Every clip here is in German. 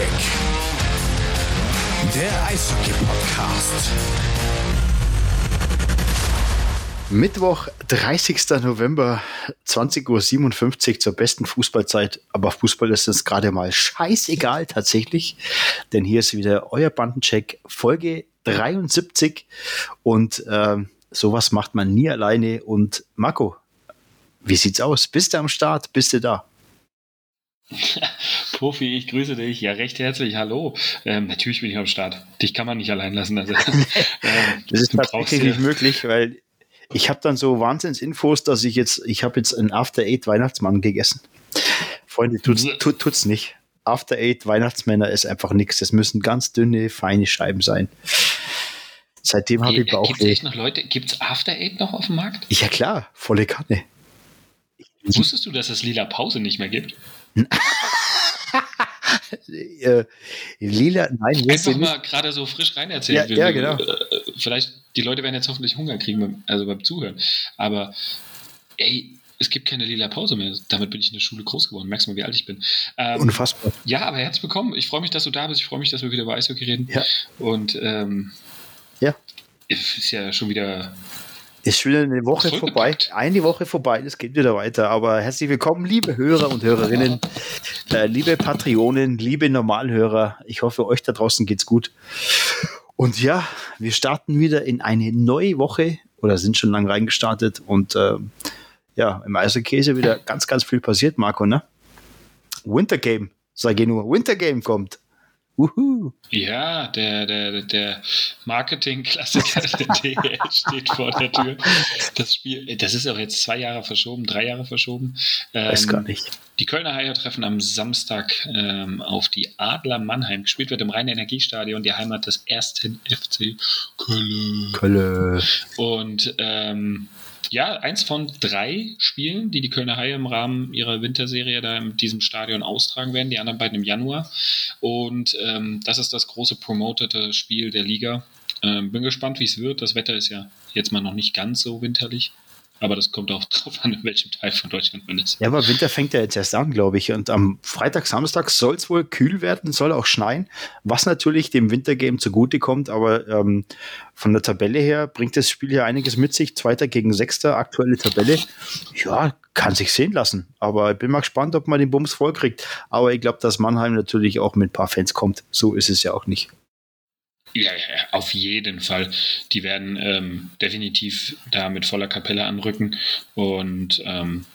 Kick. Der Eishockey-Podcast. Mittwoch, 30. November, 20.57 Uhr zur besten Fußballzeit. Aber Fußball ist uns gerade mal scheißegal tatsächlich. Denn hier ist wieder euer Bandencheck, Folge 73. Und äh, sowas macht man nie alleine. Und Marco, wie sieht's aus? Bist du am Start? Bist du da? Profi, ich grüße dich. Ja, recht herzlich. Hallo. Ähm, natürlich bin ich am Start. Dich kann man nicht allein lassen. Also, ähm, das ist tatsächlich nicht möglich, weil ich habe dann so Wahnsinnsinfos, dass ich jetzt, ich habe jetzt einen After Eight Weihnachtsmann gegessen. Freunde, tut's, tut, tut's nicht. After Eight Weihnachtsmänner ist einfach nichts. Das müssen ganz dünne, feine Scheiben sein. Seitdem habe ich Bauchweh. Gibt es noch Leute, gibt es After Eight noch auf dem Markt? Ja klar, volle Kanne. Wusstest du, dass es lila Pause nicht mehr gibt? Äh, lila, nein, einfach mal gerade so frisch rein erzählen. Ja, ja genau. Äh, vielleicht, die Leute werden jetzt hoffentlich Hunger kriegen, beim, also beim Zuhören. Aber ey, es gibt keine lila Pause mehr. Damit bin ich in der Schule groß geworden. Merkst du mal, wie alt ich bin. Ähm, Unfassbar. Ja, aber herzlich willkommen. Ich freue mich, dass du da bist. Ich freue mich, dass wir wieder über Eishockey reden. Ja. Und ähm, ja. Ist ja schon wieder ist schon wieder eine Woche vorbei. Eine Woche vorbei, das geht wieder weiter. Aber herzlich willkommen, liebe Hörer und Hörerinnen, äh, liebe Patreonen, liebe Normalhörer. Ich hoffe, euch da draußen geht's gut. Und ja, wir starten wieder in eine neue Woche oder sind schon lange reingestartet. Und äh, ja, im Eiserkäse wieder ganz, ganz viel passiert, Marco, ne? Winter Game, sage ich nur. Winter Game kommt. Uhu. Ja, der, der, der Marketing-Klassiker der DL steht vor der Tür. Das Spiel, das ist auch jetzt zwei Jahre verschoben, drei Jahre verschoben. Ähm, Weiß gar nicht. Die Kölner Haie treffen am Samstag ähm, auf die Adler Mannheim. Gespielt wird im Rhein-Energiestadion, die Heimat des ersten FC Köln. Köln. Und ähm, ja, eins von drei Spielen, die die Kölner Haie im Rahmen ihrer Winterserie da in diesem Stadion austragen werden, die anderen beiden im Januar. Und ähm, das ist das große promotete Spiel der Liga. Ähm, bin gespannt, wie es wird. Das Wetter ist ja jetzt mal noch nicht ganz so winterlich. Aber das kommt auch drauf an, in welchem Teil von Deutschland man ist. Ja, aber Winter fängt ja jetzt erst an, glaube ich. Und am Freitag, Samstag soll es wohl kühl werden, soll auch schneien, was natürlich dem Wintergame zugutekommt. Aber ähm, von der Tabelle her bringt das Spiel ja einiges mit sich. Zweiter gegen Sechster, aktuelle Tabelle. Ja, kann sich sehen lassen. Aber ich bin mal gespannt, ob man den Bums vollkriegt. Aber ich glaube, dass Mannheim natürlich auch mit ein paar Fans kommt. So ist es ja auch nicht. Ja, ja, auf jeden Fall. Die werden ähm, definitiv da mit voller Kapelle anrücken. Und ähm,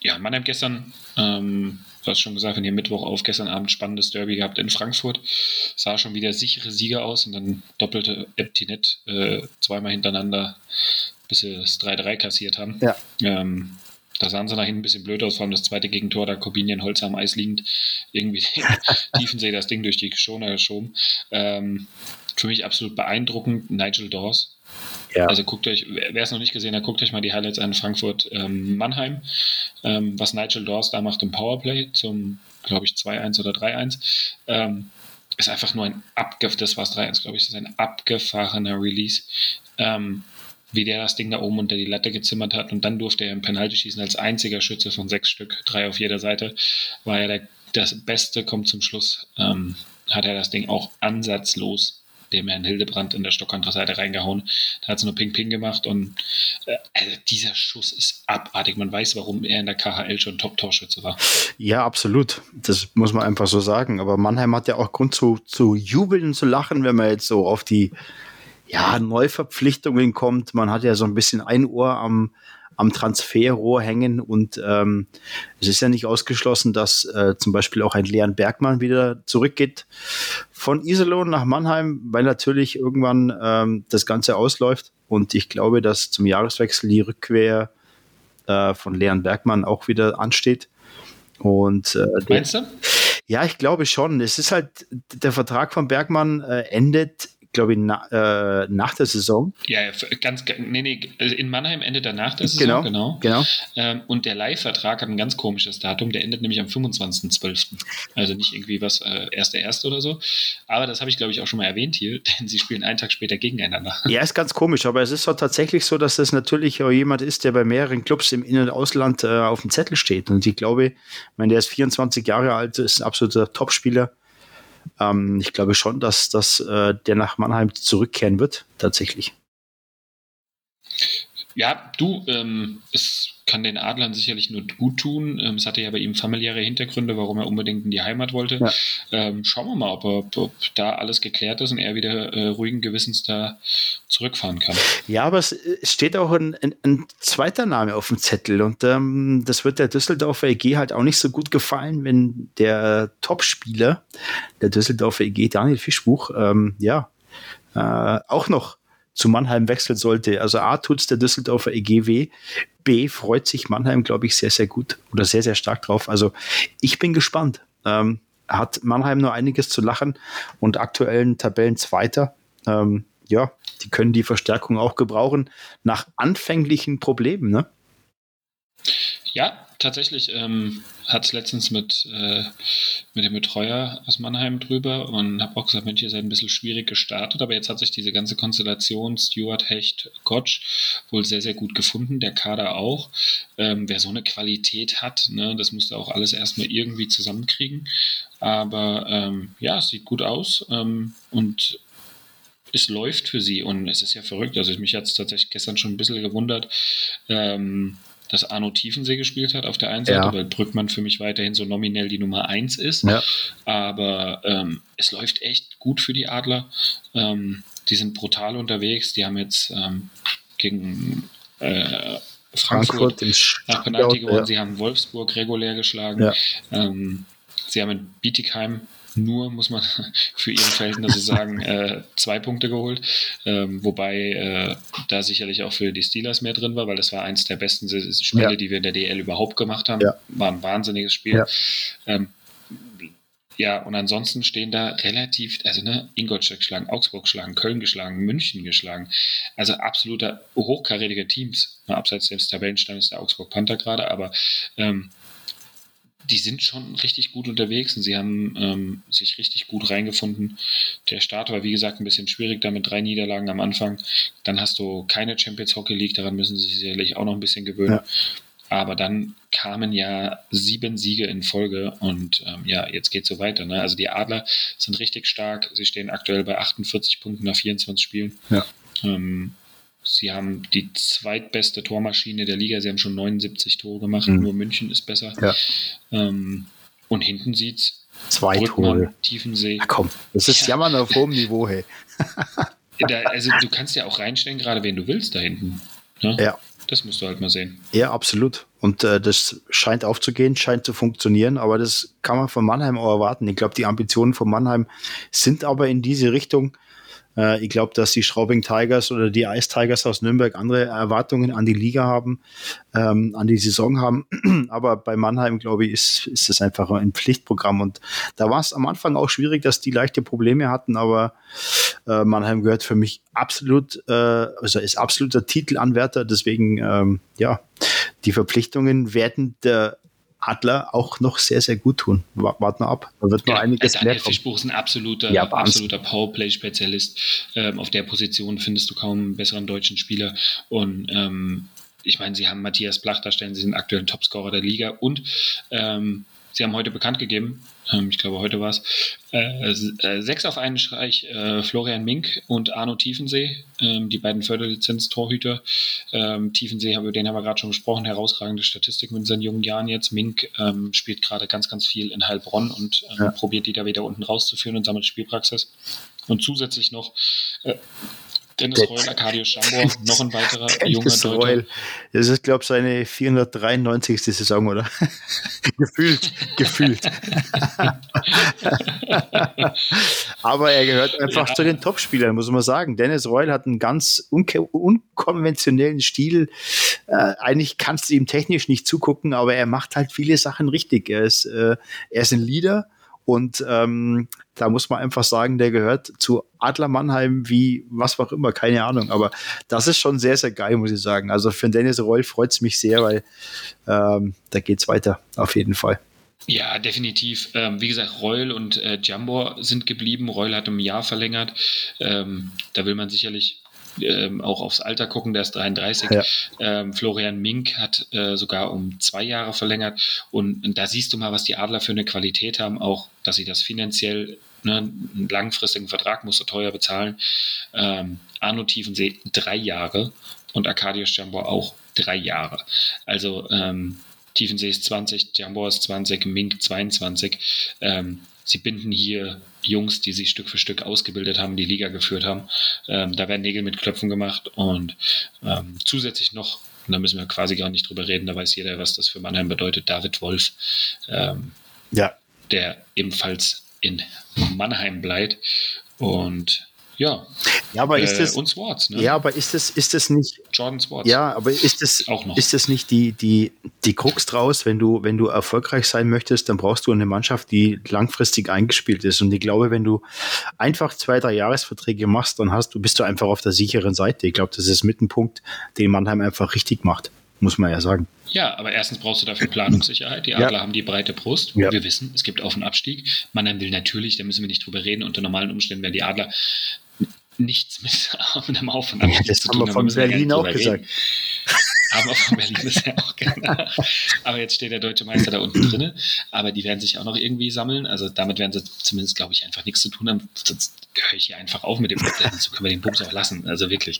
ja, Mannheim gestern, ähm, du hast schon gesagt, wenn ihr Mittwoch auf, gestern Abend spannendes Derby gehabt in Frankfurt. Sah schon wieder sichere Sieger aus und dann doppelte Eptinet äh, zweimal hintereinander, bis sie das 3-3 kassiert haben. Ja. Ähm, da sahen sie nach hinten ein bisschen blöd aus, vor allem das zweite Gegentor, da Corbinian Holz am Eis liegend, irgendwie Tiefensee das Ding durch die Schoner geschoben. Ähm, für mich absolut beeindruckend, Nigel Dawes. Ja. Also guckt euch, wer es noch nicht gesehen hat, guckt euch mal die Highlights an Frankfurt ähm, Mannheim, ähm, was Nigel Dawes da macht im Powerplay zum, glaube ich, 2-1 oder 3-1. Ähm, ist einfach nur ein abgef, das war es 3-1, glaube ich, ist ein abgefahrener Release. Ähm, wie der das Ding da oben unter die Latte gezimmert hat. Und dann durfte er im Penalty schießen als einziger Schütze von sechs Stück, drei auf jeder Seite. War ja der, das Beste, kommt zum Schluss. Ähm, hat er das Ding auch ansatzlos dem Herrn Hildebrand in der Stockkontra-Seite reingehauen. Da hat es nur Ping-Ping gemacht und äh, also dieser Schuss ist abartig. Man weiß, warum er in der KHL schon Top-Torschütze war. Ja, absolut. Das muss man einfach so sagen. Aber Mannheim hat ja auch Grund zu, zu jubeln zu lachen, wenn man jetzt so auf die ja, Neuverpflichtungen kommt. Man hat ja so ein bisschen ein Ohr am, am Transferrohr hängen und ähm, es ist ja nicht ausgeschlossen, dass äh, zum Beispiel auch ein Leon Bergmann wieder zurückgeht von Iserlohn nach Mannheim, weil natürlich irgendwann ähm, das Ganze ausläuft und ich glaube, dass zum Jahreswechsel die Rückkehr äh, von Leon Bergmann auch wieder ansteht. Und, äh, Meinst du? Ja, ich glaube schon. Es ist halt, der Vertrag von Bergmann äh, endet glaube ich, na, äh, nach der Saison. Ja, ganz, nee, nee, also in Mannheim endet er nach der Saison, genau. genau. genau. Ähm, und der Leihvertrag hat ein ganz komisches Datum, der endet nämlich am 25.12. Also nicht irgendwie was, äh, 1.1. oder so. Aber das habe ich, glaube ich, auch schon mal erwähnt hier, denn sie spielen einen Tag später gegeneinander. Ja, ist ganz komisch, aber es ist doch tatsächlich so, dass das natürlich auch jemand ist, der bei mehreren Clubs im In- und Ausland äh, auf dem Zettel steht. Und ich glaube, wenn der ist 24 Jahre alt, ist ein absoluter Topspieler ähm, ich glaube schon, dass, dass äh, der nach Mannheim zurückkehren wird, tatsächlich. Ja, du, ähm, es kann den Adlern sicherlich nur gut tun. Ähm, es hatte ja bei ihm familiäre Hintergründe, warum er unbedingt in die Heimat wollte. Ja. Ähm, schauen wir mal, ob, ob, ob, da alles geklärt ist und er wieder äh, ruhigen Gewissens da zurückfahren kann. Ja, aber es steht auch ein, ein, ein zweiter Name auf dem Zettel und ähm, das wird der Düsseldorfer EG halt auch nicht so gut gefallen, wenn der Topspieler der Düsseldorfer EG, Daniel Fischbuch, ähm, ja, äh, auch noch zu Mannheim wechseln sollte. Also A tut's der Düsseldorfer EGW, B freut sich Mannheim, glaube ich, sehr, sehr gut oder sehr, sehr stark drauf. Also ich bin gespannt. Ähm, hat Mannheim nur einiges zu lachen und aktuellen Tabellenzweiter. Ähm, ja, die können die Verstärkung auch gebrauchen nach anfänglichen Problemen, ne? Ja, tatsächlich ähm, hat es letztens mit, äh, mit dem Betreuer aus Mannheim drüber und habe auch gesagt, Mensch, ihr seid ein bisschen schwierig gestartet, aber jetzt hat sich diese ganze Konstellation Stuart, Hecht, Gotch wohl sehr, sehr gut gefunden, der Kader auch. Ähm, wer so eine Qualität hat, ne, das musste auch alles erstmal irgendwie zusammenkriegen. Aber ähm, ja, es sieht gut aus ähm, und es läuft für sie und es ist ja verrückt. Also mich hat es tatsächlich gestern schon ein bisschen gewundert. Ähm, dass Arno Tiefensee gespielt hat auf der einen Seite, ja. weil Brückmann für mich weiterhin so nominell die Nummer 1 ist. Ja. Aber ähm, es läuft echt gut für die Adler. Ähm, die sind brutal unterwegs. Die haben jetzt ähm, gegen äh, Frankfurt, Frankfurt nach Penalty gewonnen. Ja. Sie haben Wolfsburg regulär geschlagen. Ähm, sie haben in Bietigheim nur, muss man für ihren Verhältnisse sagen, äh, zwei Punkte geholt. Ähm, wobei äh, da sicherlich auch für die Steelers mehr drin war, weil das war eins der besten Spiele, ja. die wir in der DL überhaupt gemacht haben. Ja. War ein wahnsinniges Spiel. Ja. Ähm, ja, und ansonsten stehen da relativ, also ne, Ingolstadt geschlagen, Augsburg geschlagen, Köln geschlagen, München geschlagen. Also absoluter hochkarätige Teams. Abseits des Tabellenstandes der Augsburg Panther gerade, aber ähm, die sind schon richtig gut unterwegs und sie haben ähm, sich richtig gut reingefunden. Der Start war, wie gesagt, ein bisschen schwierig, da mit drei Niederlagen am Anfang. Dann hast du keine Champions Hockey League, daran müssen sie sich sicherlich auch noch ein bisschen gewöhnen. Ja. Aber dann kamen ja sieben Siege in Folge und ähm, ja, jetzt geht es so weiter. Ne? Also die Adler sind richtig stark. Sie stehen aktuell bei 48 Punkten nach 24 Spielen. Ja. Ähm, Sie haben die zweitbeste Tormaschine der Liga. Sie haben schon 79 Tore gemacht. Mhm. Nur München ist besser. Ja. Ähm, und hinten sieht es Zwei Tore. Tiefensee. Na komm, das ist ja. Jammern auf hohem Niveau, hey. da, also du kannst ja auch reinstellen, gerade wen du willst da hinten. Ne? Ja. Das musst du halt mal sehen. Ja, absolut. Und äh, das scheint aufzugehen, scheint zu funktionieren, aber das kann man von Mannheim auch erwarten. Ich glaube, die Ambitionen von Mannheim sind aber in diese Richtung. Äh, ich glaube, dass die Schraubing Tigers oder die Ice Tigers aus Nürnberg andere Erwartungen an die Liga haben, ähm, an die Saison haben. Aber bei Mannheim, glaube ich, ist, ist das einfach ein Pflichtprogramm. Und da war es am Anfang auch schwierig, dass die leichte Probleme hatten, aber äh, Mannheim gehört für mich absolut, äh, also ist absoluter Titelanwärter. Deswegen, ähm, ja, die Verpflichtungen werden der Adler auch noch sehr, sehr gut tun. Warten wir ab. Da wird noch ja, einiges Daniel mehr Fischbuch ist ein absoluter, ja, absoluter Powerplay-Spezialist. Ähm, auf der Position findest du kaum einen besseren deutschen Spieler. Und ähm, ich meine, sie haben Matthias Blach da stellen, sie sind aktuell Topscorer der Liga und ähm, sie haben heute bekannt gegeben, ähm, ich glaube heute war es, äh, äh, sechs auf einen Streich äh, Florian Mink und Arno Tiefensee, ähm, die beiden Förderlizenz-Torhüter. Ähm, Tiefensee, den haben wir gerade schon besprochen, herausragende Statistik mit seinen jungen Jahren jetzt. Mink ähm, spielt gerade ganz, ganz viel in Heilbronn und ähm, ja. probiert die da wieder unten rauszuführen und sammelt Spielpraxis. Und zusätzlich noch äh, Dennis Dead. Reul, Arcadius Schambor, noch ein weiterer junger Deutscher. Das ist, glaube ich, seine 493. Saison, oder? gefühlt, gefühlt. Aber er gehört einfach ja. zu den Topspielern, muss man sagen. Dennis Reul hat einen ganz unkonventionellen Stil. Äh, eigentlich kannst du ihm technisch nicht zugucken, aber er macht halt viele Sachen richtig. Er ist, äh, er ist ein Leader und ähm, da muss man einfach sagen, der gehört zu Adler Mannheim wie was auch immer, keine Ahnung. Aber das ist schon sehr, sehr geil, muss ich sagen. Also für Dennis Reul freut es mich sehr, weil ähm, da es weiter, auf jeden Fall. Ja, definitiv. Ähm, wie gesagt, Reul und äh, Jambor sind geblieben. Reul hat um ein Jahr verlängert. Ähm, da will man sicherlich ähm, auch aufs Alter gucken, der ist 33. Ja. Ähm, Florian Mink hat äh, sogar um zwei Jahre verlängert. Und, und, da siehst du mal, was die Adler für eine Qualität haben, auch, dass sie das finanziell ne, einen langfristigen Vertrag, musst du teuer bezahlen. Ähm, Arno Tiefensee drei Jahre und Arkadiusz Jambor auch drei Jahre. Also ähm, Tiefensee ist 20, Jambor ist 20, Mink 22. Ähm, sie binden hier Jungs, die sich Stück für Stück ausgebildet haben, die Liga geführt haben. Ähm, da werden Nägel mit Klöpfen gemacht und ähm, zusätzlich noch, und da müssen wir quasi gar nicht drüber reden, da weiß jeder, was das für Mannheim bedeutet, David Wolf, ähm, ja. der ebenfalls in Mannheim bleibt und ja. Ja, aber ist äh, das. Und Swartz, ne? Ja, aber ist das, ist das nicht. Jordan Swartz. Ja, aber ist das, Auch noch. ist das nicht die, die, die Krux draus, wenn du, wenn du erfolgreich sein möchtest, dann brauchst du eine Mannschaft, die langfristig eingespielt ist. Und ich glaube, wenn du einfach zwei, drei Jahresverträge machst, dann hast du, bist du einfach auf der sicheren Seite. Ich glaube, das ist mit ein Punkt, den Mannheim einfach richtig macht. Muss man ja sagen. Ja, aber erstens brauchst du dafür Planungssicherheit. Die Adler Ja. haben die breite Brust. Ja. Wir wissen, es gibt Auf- und Abstieg. Mannheim will natürlich, da müssen wir nicht drüber reden, unter normalen Umständen werden die Adler nichts mit einem Auf- und Abstieg Das zu haben tun haben. von wir gar Berlin auch gesagt. Haben wir von Berlin bisher auch gemacht. Aber jetzt steht der deutsche Meister da unten drin. Aber die werden sich auch noch irgendwie sammeln. Also damit werden sie zumindest, glaube ich, einfach nichts zu tun haben. Sonst höre ich hier einfach auf mit dem So können wir den Bums auch lassen. Also wirklich.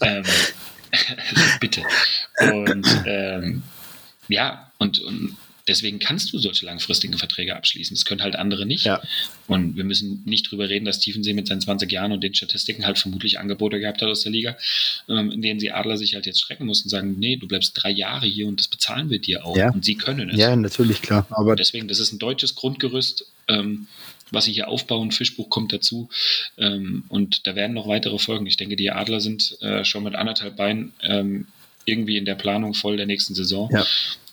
Ähm, bitte. Und ähm, ja, und, und deswegen kannst du solche langfristigen Verträge abschließen. Das können halt andere nicht. Ja. Und wir müssen nicht drüber reden, dass Tiefensee mit seinen 20 Jahren und den Statistiken halt vermutlich Angebote gehabt hat aus der Liga, ähm, in denen sie Adler sich halt jetzt strecken mussten und sagen, nee, du bleibst drei Jahre hier und das bezahlen wir dir auch. Ja. Und sie können es. Ja, natürlich, klar. Aber Deswegen, das ist ein deutsches Grundgerüst, ähm, was sie hier aufbauen. Fischbuch kommt dazu. Ähm, und da werden noch weitere Folgen. Ich denke, die Adler sind äh, schon mit anderthalb Beinen ähm, irgendwie in der Planung voll der nächsten Saison. Ja.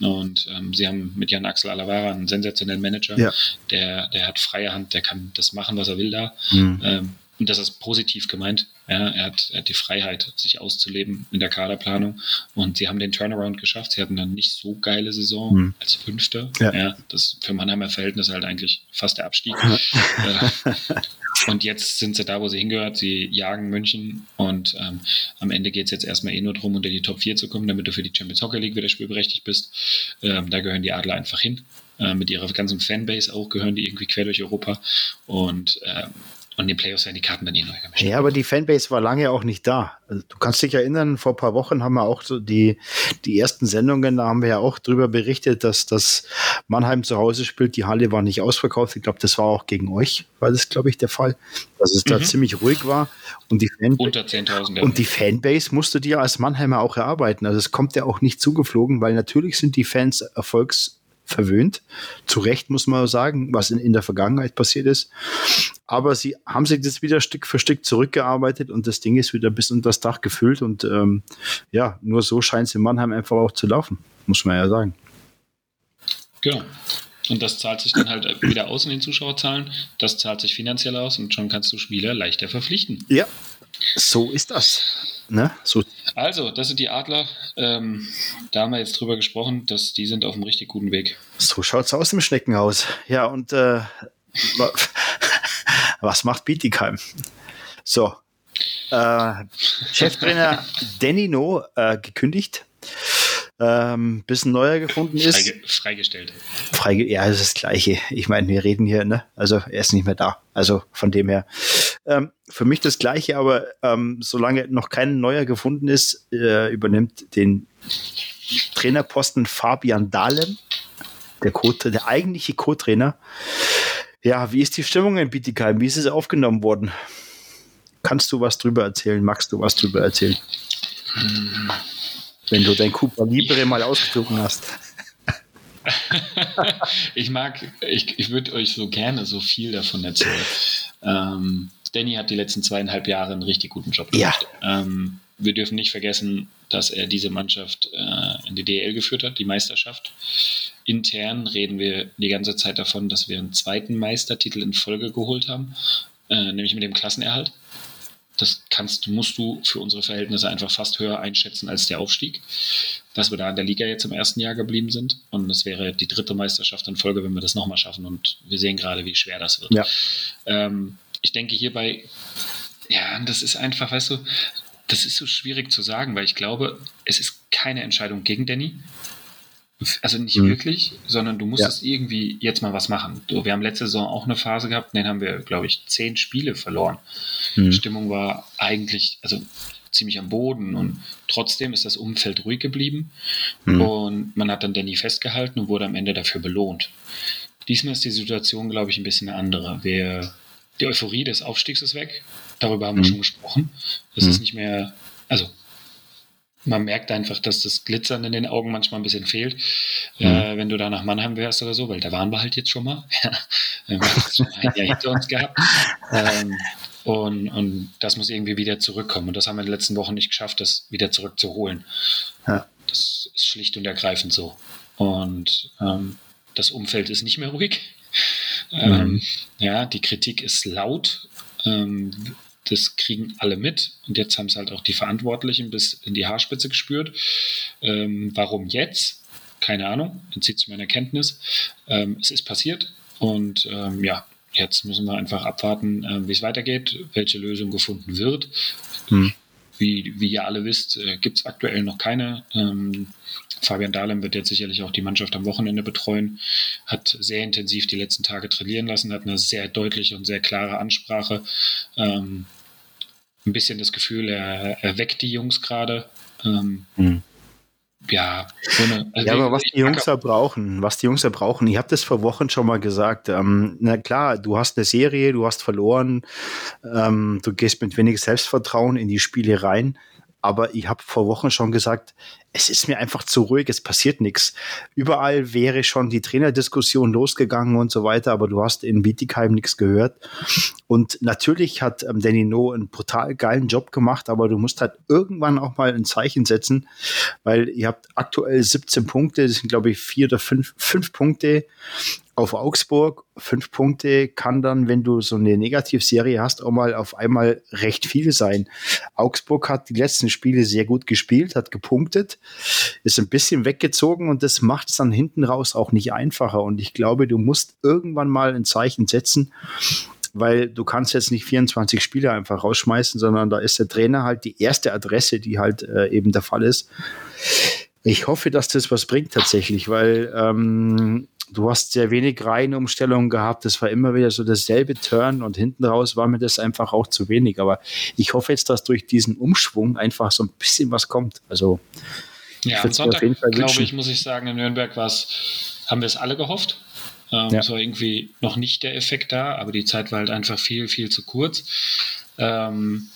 Und ähm, sie haben mit Jan Axel Alavara einen sensationellen Manager. Ja. Der, der hat freie Hand, der kann das machen, was er will da. Hm. Ähm, und das ist positiv gemeint. Ja, er, hat, er hat die Freiheit, sich auszuleben in der Kaderplanung. Und sie haben den Turnaround geschafft. Sie hatten eine nicht so geile Saison Hm. als Fünfter. Ja. das ist für Mannheimer Verhältnisse halt eigentlich fast der Abstieg. äh, und jetzt sind sie da, wo sie hingehört. Sie jagen München. Und ähm, am Ende geht es jetzt erstmal eh nur darum, unter die Top 4 zu kommen, damit du für die Champions Hockey League wieder spielberechtigt bist. Ähm, da gehören die Adler einfach hin. Äh, mit ihrer ganzen Fanbase auch gehören die irgendwie quer durch Europa. Und, ähm, und in den Playoffs werden die Karten dann eh neu gemischt. Ja, aber die Fanbase war lange auch nicht da. Also, du kannst dich erinnern, vor ein paar Wochen haben wir auch so die, die ersten Sendungen, da haben wir ja auch drüber berichtet, dass das Mannheim zu Hause spielt. Die Halle war nicht ausverkauft. Ich glaube, das war auch gegen euch, war das, glaube ich, der Fall, dass es da Mhm. ziemlich ruhig war. Und die, Fan Unter 10.000. und die Fanbase musst du dir als Mannheimer auch erarbeiten. Also es kommt ja auch nicht zugeflogen, weil natürlich sind die Fans erfolgsverwöhnt. Zu Recht muss man sagen, was in, in der Vergangenheit passiert ist. Aber sie haben sich das wieder Stück für Stück zurückgearbeitet und das Ding ist wieder bis unter das Dach gefüllt. Und ähm, ja, nur so scheint es in Mannheim einfach auch zu laufen, muss man ja sagen. Genau. Und das zahlt sich dann halt wieder aus in den Zuschauerzahlen. Das zahlt sich finanziell aus und schon kannst du Spieler leichter verpflichten. Ja, so ist das. Ne? So, Also, das sind die Adler. Ähm, da haben wir jetzt drüber gesprochen, dass die sind auf einem richtig guten Weg. so schaut es aus im Schneckenhaus. Ja, und äh, wa- was macht Bietigheim? So, äh, Cheftrainer Danny No äh, gekündigt, ähm, bis ein neuer gefunden ist. Freige, freigestellt. Freige, ja, das ist das Gleiche. Ich meine, wir reden hier, ne? Also er ist nicht mehr da. Also von dem her. Ähm, für mich das Gleiche, aber ähm, solange noch kein neuer gefunden ist, äh, übernimmt den Trainerposten Fabian Dahlem, der, Co der eigentliche Co-Trainer. Ja, wie ist die Stimmung in Bietigheim? Wie ist es aufgenommen worden? Kannst du was drüber erzählen? Magst du was drüber erzählen? Wenn du dein Cooper Libre mal ausgezogen hast. ich mag, ich, ich würde euch so gerne so viel davon erzählen. Ähm, Danny hat die letzten zweieinhalb Jahre einen richtig guten Job Ja. gemacht. Ähm, wir dürfen nicht vergessen, dass er diese Mannschaft äh, in die DL geführt hat, die Meisterschaft. Intern reden wir die ganze Zeit davon, dass wir einen zweiten Meistertitel in Folge geholt haben, äh, nämlich mit dem Klassenerhalt. Das kannst, musst du für unsere Verhältnisse einfach fast höher einschätzen als der Aufstieg. Dass wir da in der Liga jetzt im ersten Jahr geblieben sind. Und es wäre die dritte Meisterschaft in Folge, wenn wir das nochmal schaffen. Und wir sehen gerade, wie schwer das wird. Ja. Ähm, ich denke hierbei, ja, das ist einfach, weißt du, das ist so schwierig zu sagen, weil ich glaube, es ist keine Entscheidung gegen Danny. Also nicht mhm. wirklich, sondern du musstest ja. irgendwie jetzt mal was machen. Wir haben letzte Saison auch eine Phase gehabt, in der haben wir, glaube ich, zehn Spiele verloren. Mhm. Die Stimmung war eigentlich, also ziemlich am Boden und trotzdem ist das Umfeld ruhig geblieben mhm. und man hat dann Danny festgehalten und wurde am Ende dafür belohnt. Diesmal ist die Situation, glaube ich, ein bisschen eine andere. Wir, die Euphorie des Aufstiegs ist weg. Darüber haben wir mhm. schon gesprochen. Es ist mhm. nicht mehr, also man merkt einfach, dass das Glitzern in den Augen manchmal ein bisschen fehlt, mhm. äh, wenn du da nach Mannheim wärst oder so, weil da waren wir halt jetzt schon mal. wir haben schon ein Jahr hinter uns gehabt. Ähm, und, und das muss irgendwie wieder zurückkommen. Und das haben wir in den letzten Wochen nicht geschafft, das wieder zurückzuholen. Ja. Das ist schlicht und ergreifend so. Und ähm, das Umfeld ist nicht mehr ruhig. Ähm, mhm. Ja, die Kritik ist laut. Ähm, das kriegen alle mit. Und jetzt haben es halt auch die Verantwortlichen bis in die Haarspitze gespürt. Ähm, warum jetzt? Keine Ahnung. Entzieht sich meine Kenntnis. Ähm, es ist passiert. Und ähm, ja, Jetzt müssen wir einfach abwarten, äh, wie es weitergeht, welche Lösung gefunden wird. Hm. Wie, wie ihr alle wisst, äh, gibt es aktuell noch keine. Ähm, Fabian Dahlem wird jetzt sicherlich auch die Mannschaft am Wochenende betreuen, hat sehr intensiv die letzten Tage trainieren lassen, hat eine sehr deutliche und sehr klare Ansprache. Ähm, ein bisschen das Gefühl, er, er weckt die Jungs gerade. Ähm, hm ja, ohne, also ja, aber was die Jungs da brauchen, was die Jungs da brauchen, ich habe das vor Wochen schon mal gesagt. Ähm, na klar, du hast eine Serie, du hast verloren, ähm, du gehst mit wenig Selbstvertrauen in die Spiele rein. Aber ich habe vor Wochen schon gesagt, es ist mir einfach zu ruhig, es passiert nichts. Überall wäre schon die Trainerdiskussion losgegangen und so weiter, aber du hast in Bietigheim nichts gehört. Und natürlich hat ähm, Danny No einen brutal geilen Job gemacht, aber du musst halt irgendwann auch mal ein Zeichen setzen, weil ihr habt aktuell 17 Punkte, das sind glaube ich vier oder fünf, fünf Punkte auf Augsburg. Fünf Punkte kann dann, wenn du so eine Negativserie hast, auch mal auf einmal recht viel sein. Augsburg hat die letzten Spiele sehr gut gespielt, hat gepunktet, ist ein bisschen weggezogen und das macht es dann hinten raus auch nicht einfacher. Und ich glaube, du musst irgendwann mal ein Zeichen setzen, weil du kannst jetzt nicht 24 Spieler einfach rausschmeißen, sondern da ist der Trainer halt die erste Adresse, die halt äh, eben der Fall ist. Ich hoffe, dass das was bringt tatsächlich, weil ähm, du hast sehr wenig Reihenumstellungen gehabt. Das war immer wieder so dasselbe Turn und hinten raus war mir das einfach auch zu wenig. Aber ich hoffe jetzt, dass durch diesen Umschwung einfach so ein bisschen was kommt. Also ja, am Sonntag, glaube ich, muss ich sagen, in Nürnberg haben wir es alle gehofft. Ähm, ja. Es war irgendwie noch nicht der Effekt da, aber die Zeit war halt einfach viel, viel zu kurz. Ähm,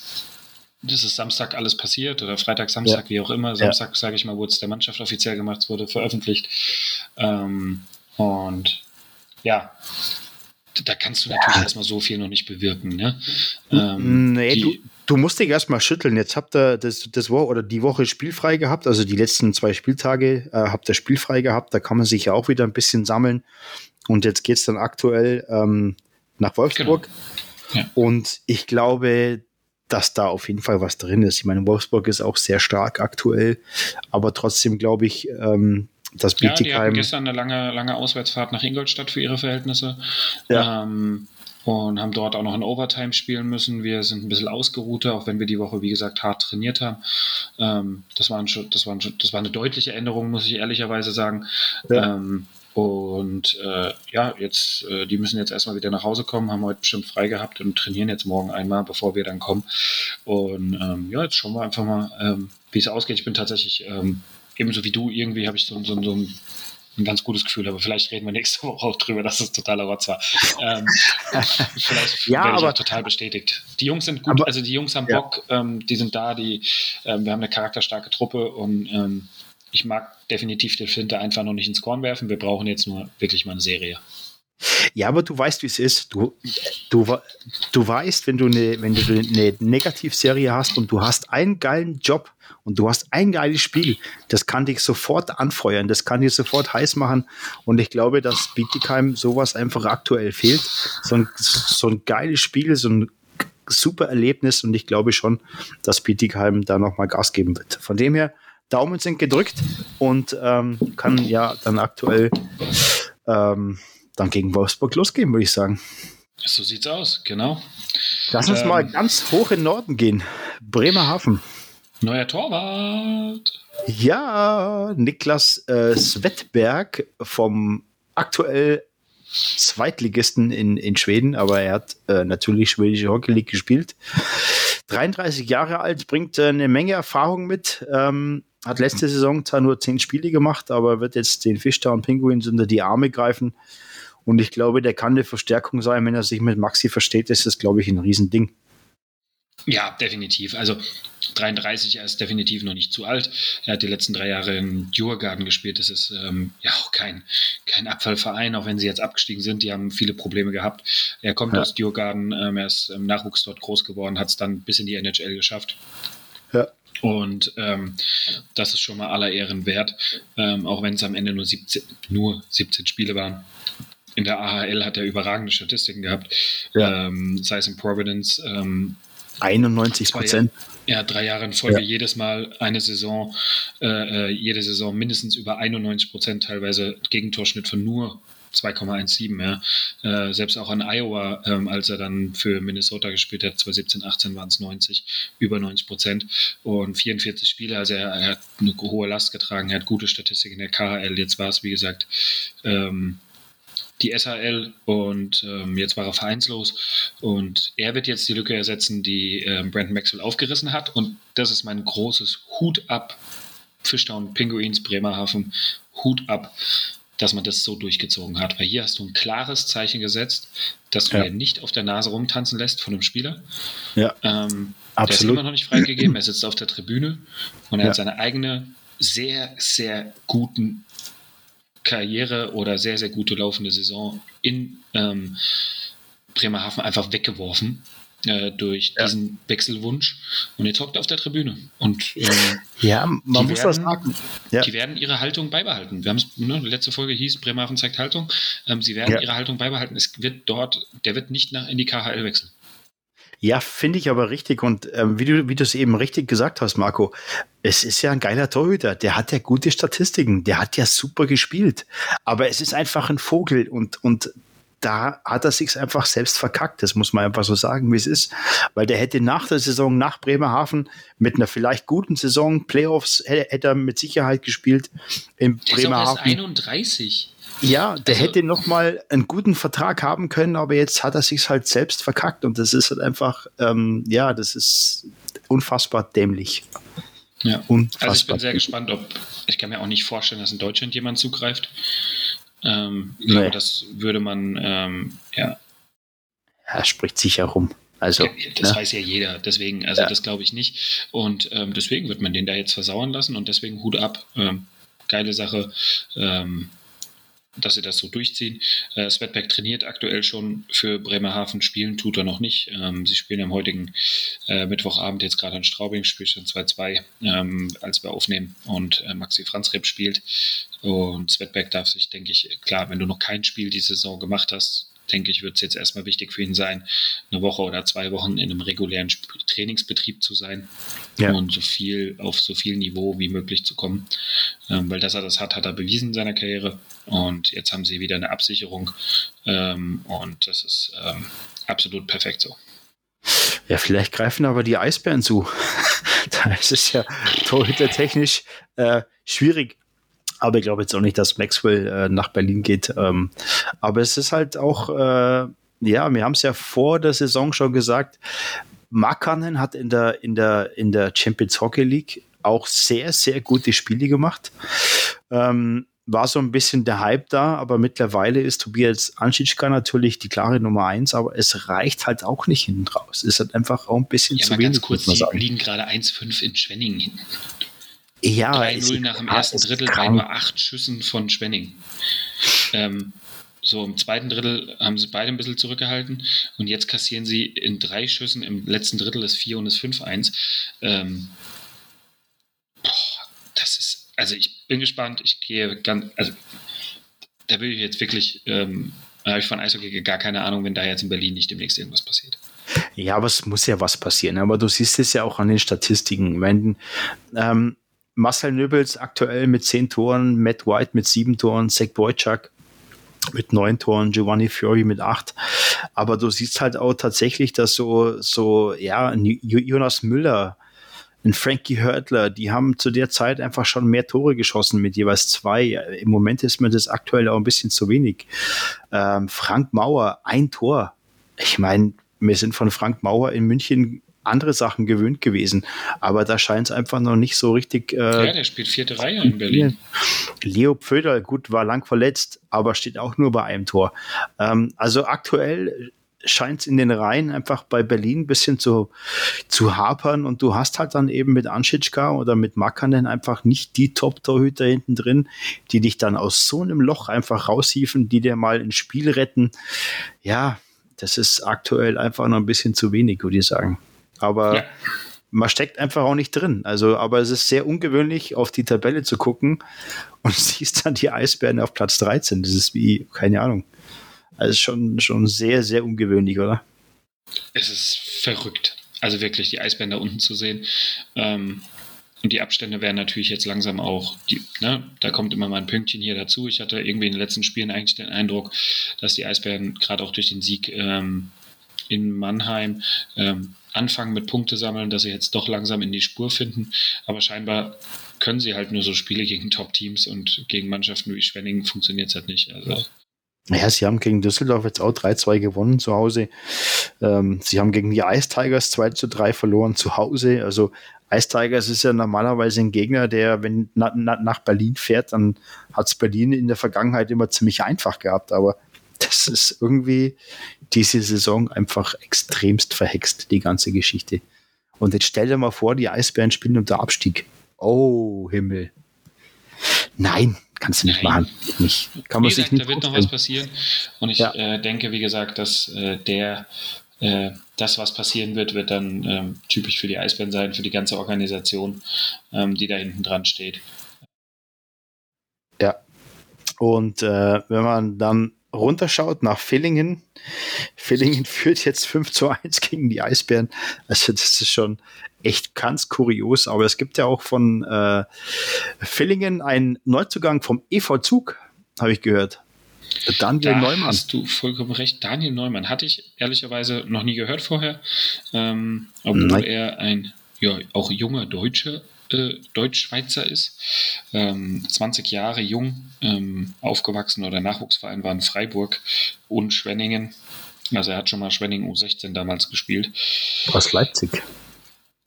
das ist Samstag alles passiert oder Freitag, Samstag, ja. wie auch immer. Samstag, ja. sage ich mal, wurde es der Mannschaft offiziell gemacht, es wurde veröffentlicht. Ähm, und ja, da kannst du natürlich erstmal so viel noch nicht bewirken. Ne? Ähm, nee, du, du, musst dich erstmal schütteln. Jetzt habt ihr das, das Woche oder die Woche spielfrei gehabt, also die letzten zwei Spieltage äh, habt ihr spielfrei gehabt. Da kann man sich ja auch wieder ein bisschen sammeln. Und jetzt geht es dann aktuell ähm, nach Wolfsburg. Genau. Ja. Und ich glaube, dass da auf jeden Fall was drin ist. Ich meine, Wolfsburg ist auch sehr stark aktuell, aber trotzdem glaube ich, ähm, das Ja, die hatten gestern eine lange, lange Auswärtsfahrt nach Ingolstadt für ihre Verhältnisse. Ja. Ähm, und haben dort auch noch ein Overtime spielen müssen. Wir sind ein bisschen ausgeruhter, auch wenn wir die Woche, wie gesagt, hart trainiert haben. Ähm, das, war ein, das, war ein, das war eine deutliche Änderung, muss ich ehrlicherweise sagen. Ja. Ähm, und äh, ja, jetzt, äh, die müssen jetzt erstmal wieder nach Hause kommen, haben heute bestimmt frei gehabt und trainieren jetzt morgen einmal, bevor wir dann kommen. Und ähm, ja, jetzt schauen wir einfach mal, ähm, wie es ausgeht. Ich bin tatsächlich ähm, ebenso wie du, irgendwie habe ich so, so, so ein, ein ganz gutes Gefühl, aber vielleicht reden wir nächste Woche auch drüber, dass es totaler Rotz war. Ähm, vielleicht ja, werde ich aber, auch total bestätigt. Die Jungs sind gut, aber, also die Jungs haben ja. Bock, ähm, die sind da, die, ähm, wir haben eine charakterstarke Truppe und ähm, ich mag definitiv den Flinte einfach noch nicht ins Korn werfen. Wir brauchen jetzt nur wirklich mal eine Serie. Ja, aber du weißt, wie es ist. Du, du, du weißt, wenn du eine, wenn eine Negativserie hast und du hast einen geilen Job und du hast ein geiles Spiel, das kann dich sofort anfeuern, das kann dich sofort heiß machen. Und ich glaube, dass Bietigheim sowas einfach aktuell fehlt. So ein, so ein geiles Spiel, so ein super Erlebnis und ich glaube schon, dass Bietigheim da nochmal Gas geben wird. Von dem her, Daumen sind gedrückt und ähm, kann ja dann aktuell ähm, dann gegen Wolfsburg losgehen, würde ich sagen. So sieht's aus, genau. Lass uns ähm, mal ganz hoch in Norden gehen. Bremerhaven. Neuer Torwart. Ja, Niklas äh, Svetberg vom aktuell Zweitligisten in, in Schweden, aber er hat äh, natürlich schwedische Hockey League gespielt. 33 Jahre alt, bringt äh, eine Menge Erfahrung mit. Ähm, hat letzte Saison zwar nur 10 Spiele gemacht, aber wird jetzt den Fishtown Penguins unter die Arme greifen. Und ich glaube, der kann eine Verstärkung sein, wenn er sich mit Maxi versteht, ist das, glaube ich, ein Riesending. Ja, definitiv. Also 33, er ist definitiv noch nicht zu alt. Er hat die letzten drei Jahre im Djurgarden gespielt. Das ist ähm, ja auch kein, kein Abfallverein, auch wenn sie jetzt abgestiegen sind. Die haben viele Probleme gehabt. Er kommt ja. aus Djurgarden, ähm, er ist im Nachwuchs dort groß geworden, hat es dann bis in die NHL geschafft. Ja. Und ähm, das ist schon mal aller Ehren wert, ähm, auch wenn es am Ende nur 17, nur 17 Spiele waren. In der AHL hat er überragende Statistiken gehabt, ja. ähm, sei es in Providence, ähm, 91 Prozent. Ja, drei Jahre in Folge ja. jedes Mal eine Saison, äh, äh jede Saison mindestens über 91 Prozent, teilweise Gegentorschnitt von nur 2,17. Ja. Äh, selbst auch an Iowa, ähm, als er dann für Minnesota gespielt hat, 2017, 18 waren es 90, über 90 Prozent und 44 Spiele. Also er, er, hat eine hohe Last getragen, er hat gute Statistik in der KHL. Jetzt war es, wie gesagt, ähm, die SHL und ähm, jetzt war er vereinslos und er wird jetzt die Lücke ersetzen, die ähm, Brandon Maxwell aufgerissen hat und das ist mein großes Hut ab Fischtown Pinguins Bremerhaven Hut ab, dass man das so durchgezogen hat, weil hier hast du ein klares Zeichen gesetzt, dass du ja. ihn nicht auf der Nase rumtanzen lässt von einem Spieler. Ja. Ähm, Absolut. Der ist immer noch nicht freigegeben, er sitzt auf der Tribüne und er ja. hat seine eigene sehr, sehr guten Karriere oder sehr, sehr gute laufende Saison in ähm, Bremerhaven einfach weggeworfen äh, durch ja. diesen Wechselwunsch. Und jetzt hockt er auf der Tribüne. Und äh, ja, man muss werden, das sagen. Ja. Die werden ihre Haltung beibehalten. Wir haben es, ne, letzte Folge hieß, Bremerhaven zeigt Haltung. Ähm, sie werden ja. ihre Haltung beibehalten. Es wird dort, der wird nicht nach in die KHL wechseln. Ja, finde ich aber richtig. Und ähm, wie du wie du es eben richtig gesagt hast, Marco, es ist ja ein geiler Torhüter. Der hat ja gute Statistiken. Der hat ja super gespielt. Aber es ist einfach ein Vogel und, und da hat er sich einfach selbst verkackt. Das muss man einfach so sagen, wie es ist. Weil der hätte nach der Saison, nach Bremerhaven, mit einer vielleicht guten Saison, Playoffs, hätte er mit Sicherheit gespielt. In der Bremerhaven. Ist auch erst 31. Ja, der also, hätte noch mal einen guten Vertrag haben können, aber jetzt hat er sich halt selbst verkackt und das ist halt einfach, ähm, ja, das ist unfassbar dämlich. Ja, unfassbar also ich bin sehr gespannt, ob, ich kann mir auch nicht vorstellen, dass in Deutschland jemand zugreift. Ähm, ich nee. glaube, das würde man, ähm, ja. Er spricht sich herum. Also, das ne? weiß ja jeder, deswegen, also ja. das glaube ich nicht. Und ähm, deswegen wird man den da jetzt versauern lassen und deswegen Hut ab. Ähm, geile Sache. Ähm, dass sie das so durchziehen. Äh, Svetberg trainiert aktuell schon für Bremerhaven, spielen tut er noch nicht. Ähm, sie spielen am heutigen äh, Mittwochabend jetzt gerade in Straubing, spielt schon 2-2, ähm, als wir aufnehmen und äh, Maxi Franzreb spielt. Und Svetberg darf sich, denke ich, klar, wenn du noch kein Spiel diese Saison gemacht hast, denke ich, wird es jetzt erstmal wichtig für ihn sein, eine Woche oder zwei Wochen in einem regulären Trainingsbetrieb zu sein ja. und so viel auf so viel Niveau wie möglich zu kommen. Ähm, weil dass er das hat, hat er bewiesen in seiner Karriere. Und jetzt haben sie wieder eine Absicherung. Ähm, und das ist ähm, absolut perfekt so. Ja, vielleicht greifen aber die Eisbären zu. da ist es ja torhütertechnisch äh, schwierig. Aber ich glaube jetzt auch nicht, dass Maxwell äh, nach Berlin geht. Ähm, aber es ist halt auch, äh, ja, wir haben es ja vor der Saison schon gesagt, Markkanen hat in der, in, der, in der Champions Hockey League auch sehr, sehr gute Spiele gemacht. Ähm, war so ein bisschen der Hype da, aber mittlerweile ist Tobias Anschitschka natürlich die klare Nummer eins, aber es reicht halt auch nicht hinten raus. Es ist halt einfach auch ein bisschen ja, zu wenig. Ganz kurz, die liegen gerade 1-5 in Schwenningen hinten. Ja, 3-0 nach dem ersten Drittel bei nur acht Schüssen von Schwenning. Ähm, so im zweiten Drittel haben sie beide ein bisschen zurückgehalten und jetzt kassieren sie in drei Schüssen im letzten Drittel das 4 und das 5-1. Ähm, das ist, also ich bin gespannt, ich gehe ganz, also da will ich jetzt wirklich, ähm, habe ich von Eishockey gar keine Ahnung, wenn da jetzt in Berlin nicht demnächst irgendwas passiert. Ja, aber es muss ja was passieren. Aber du siehst es ja auch an den Statistiken. Wenn ähm, Marcel Nöbels aktuell mit zehn Toren, Matt White mit sieben Toren, Zach Boychuk mit neun Toren, Giovanni Fiori mit acht. Aber du siehst halt auch tatsächlich, dass so, so, ja, Jonas Müller ein Frankie Hörtler, die haben zu der Zeit einfach schon mehr Tore geschossen mit jeweils zwei. Im Moment ist mir das aktuell auch ein bisschen zu wenig. Ähm, Frank Mauer, ein Tor. Ich meine, wir sind von Frank Mauer in München andere Sachen gewöhnt gewesen. Aber da scheint es einfach noch nicht so richtig. Äh, ja, der spielt vierte Reihe in Berlin. Leo Pföder, gut, war lang verletzt, aber steht auch nur bei einem Tor. Ähm, also aktuell scheint es in den Reihen einfach bei Berlin ein bisschen zu, zu hapern und du hast halt dann eben mit Anschitschka oder mit Makanen einfach nicht die Top-Torhüter hinten drin, die dich dann aus so einem Loch einfach raushieven, die dir mal ein Spiel retten. Ja, das ist aktuell einfach noch ein bisschen zu wenig, würde ich sagen. Aber ja. man steckt einfach auch nicht drin. Also, aber es ist sehr ungewöhnlich, auf die Tabelle zu gucken und siehst dann die Eisbären auf Platz 13. Das ist wie, keine Ahnung. Also schon, schon sehr, sehr ungewöhnlich, oder? Es ist verrückt. Also wirklich, die Eisbären da unten zu sehen. Ähm, und die Abstände werden natürlich jetzt langsam auch, die, ne, da kommt immer mal ein Pünktchen hier dazu. Ich hatte irgendwie in den letzten Spielen eigentlich den Eindruck, dass die Eisbären gerade auch durch den Sieg ähm, in Mannheim ähm, anfangen mit Punkte sammeln, dass sie jetzt doch langsam in die Spur finden. Aber scheinbar können sie halt nur so Spiele gegen Top-Teams und gegen Mannschaften wie Schwenningen funktioniert es halt nicht. Also. Ja, sie haben gegen Düsseldorf jetzt auch 3-2 gewonnen zu Hause. Ähm, sie haben gegen die Ice Tigers 2 zu 3 verloren zu Hause. Also Ice Tigers ist ja normalerweise ein Gegner, der, wenn na, na, nach Berlin fährt, dann hat es Berlin in der Vergangenheit immer ziemlich einfach gehabt. Aber das ist irgendwie diese Saison einfach extremst verhext, die ganze Geschichte. Und jetzt stell dir mal vor, die Eisbären spielen unter Abstieg. Oh, Himmel. Nein, kannst du nicht machen. Nicht. Kann man gesagt, sich nicht da wird noch was passieren. Und ich ja. äh, denke, wie gesagt, dass äh, der äh, das, was passieren wird, wird dann ähm, typisch für die Eisbären sein, für die ganze Organisation, ähm, die da hinten dran steht. Ja. Und äh, wenn man dann runterschaut nach Villingen. Villingen führt jetzt 5 zu 1 gegen die Eisbären. Also das ist schon echt ganz kurios. Aber es gibt ja auch von äh, Villingen einen Neuzugang vom EV Zug, habe ich gehört. Daniel da Neumann. Hast du vollkommen recht. Daniel Neumann hatte ich ehrlicherweise noch nie gehört vorher, ähm, obwohl Nein. er ein ja, auch junger Deutscher äh, Deutsch-Schweizer ist, ähm, 20 Jahre jung, ähm, aufgewachsen oder Nachwuchsverein war in Freiburg und Schwenningen. Also er hat schon mal Schwenningen U16 damals gespielt. Aus Leipzig.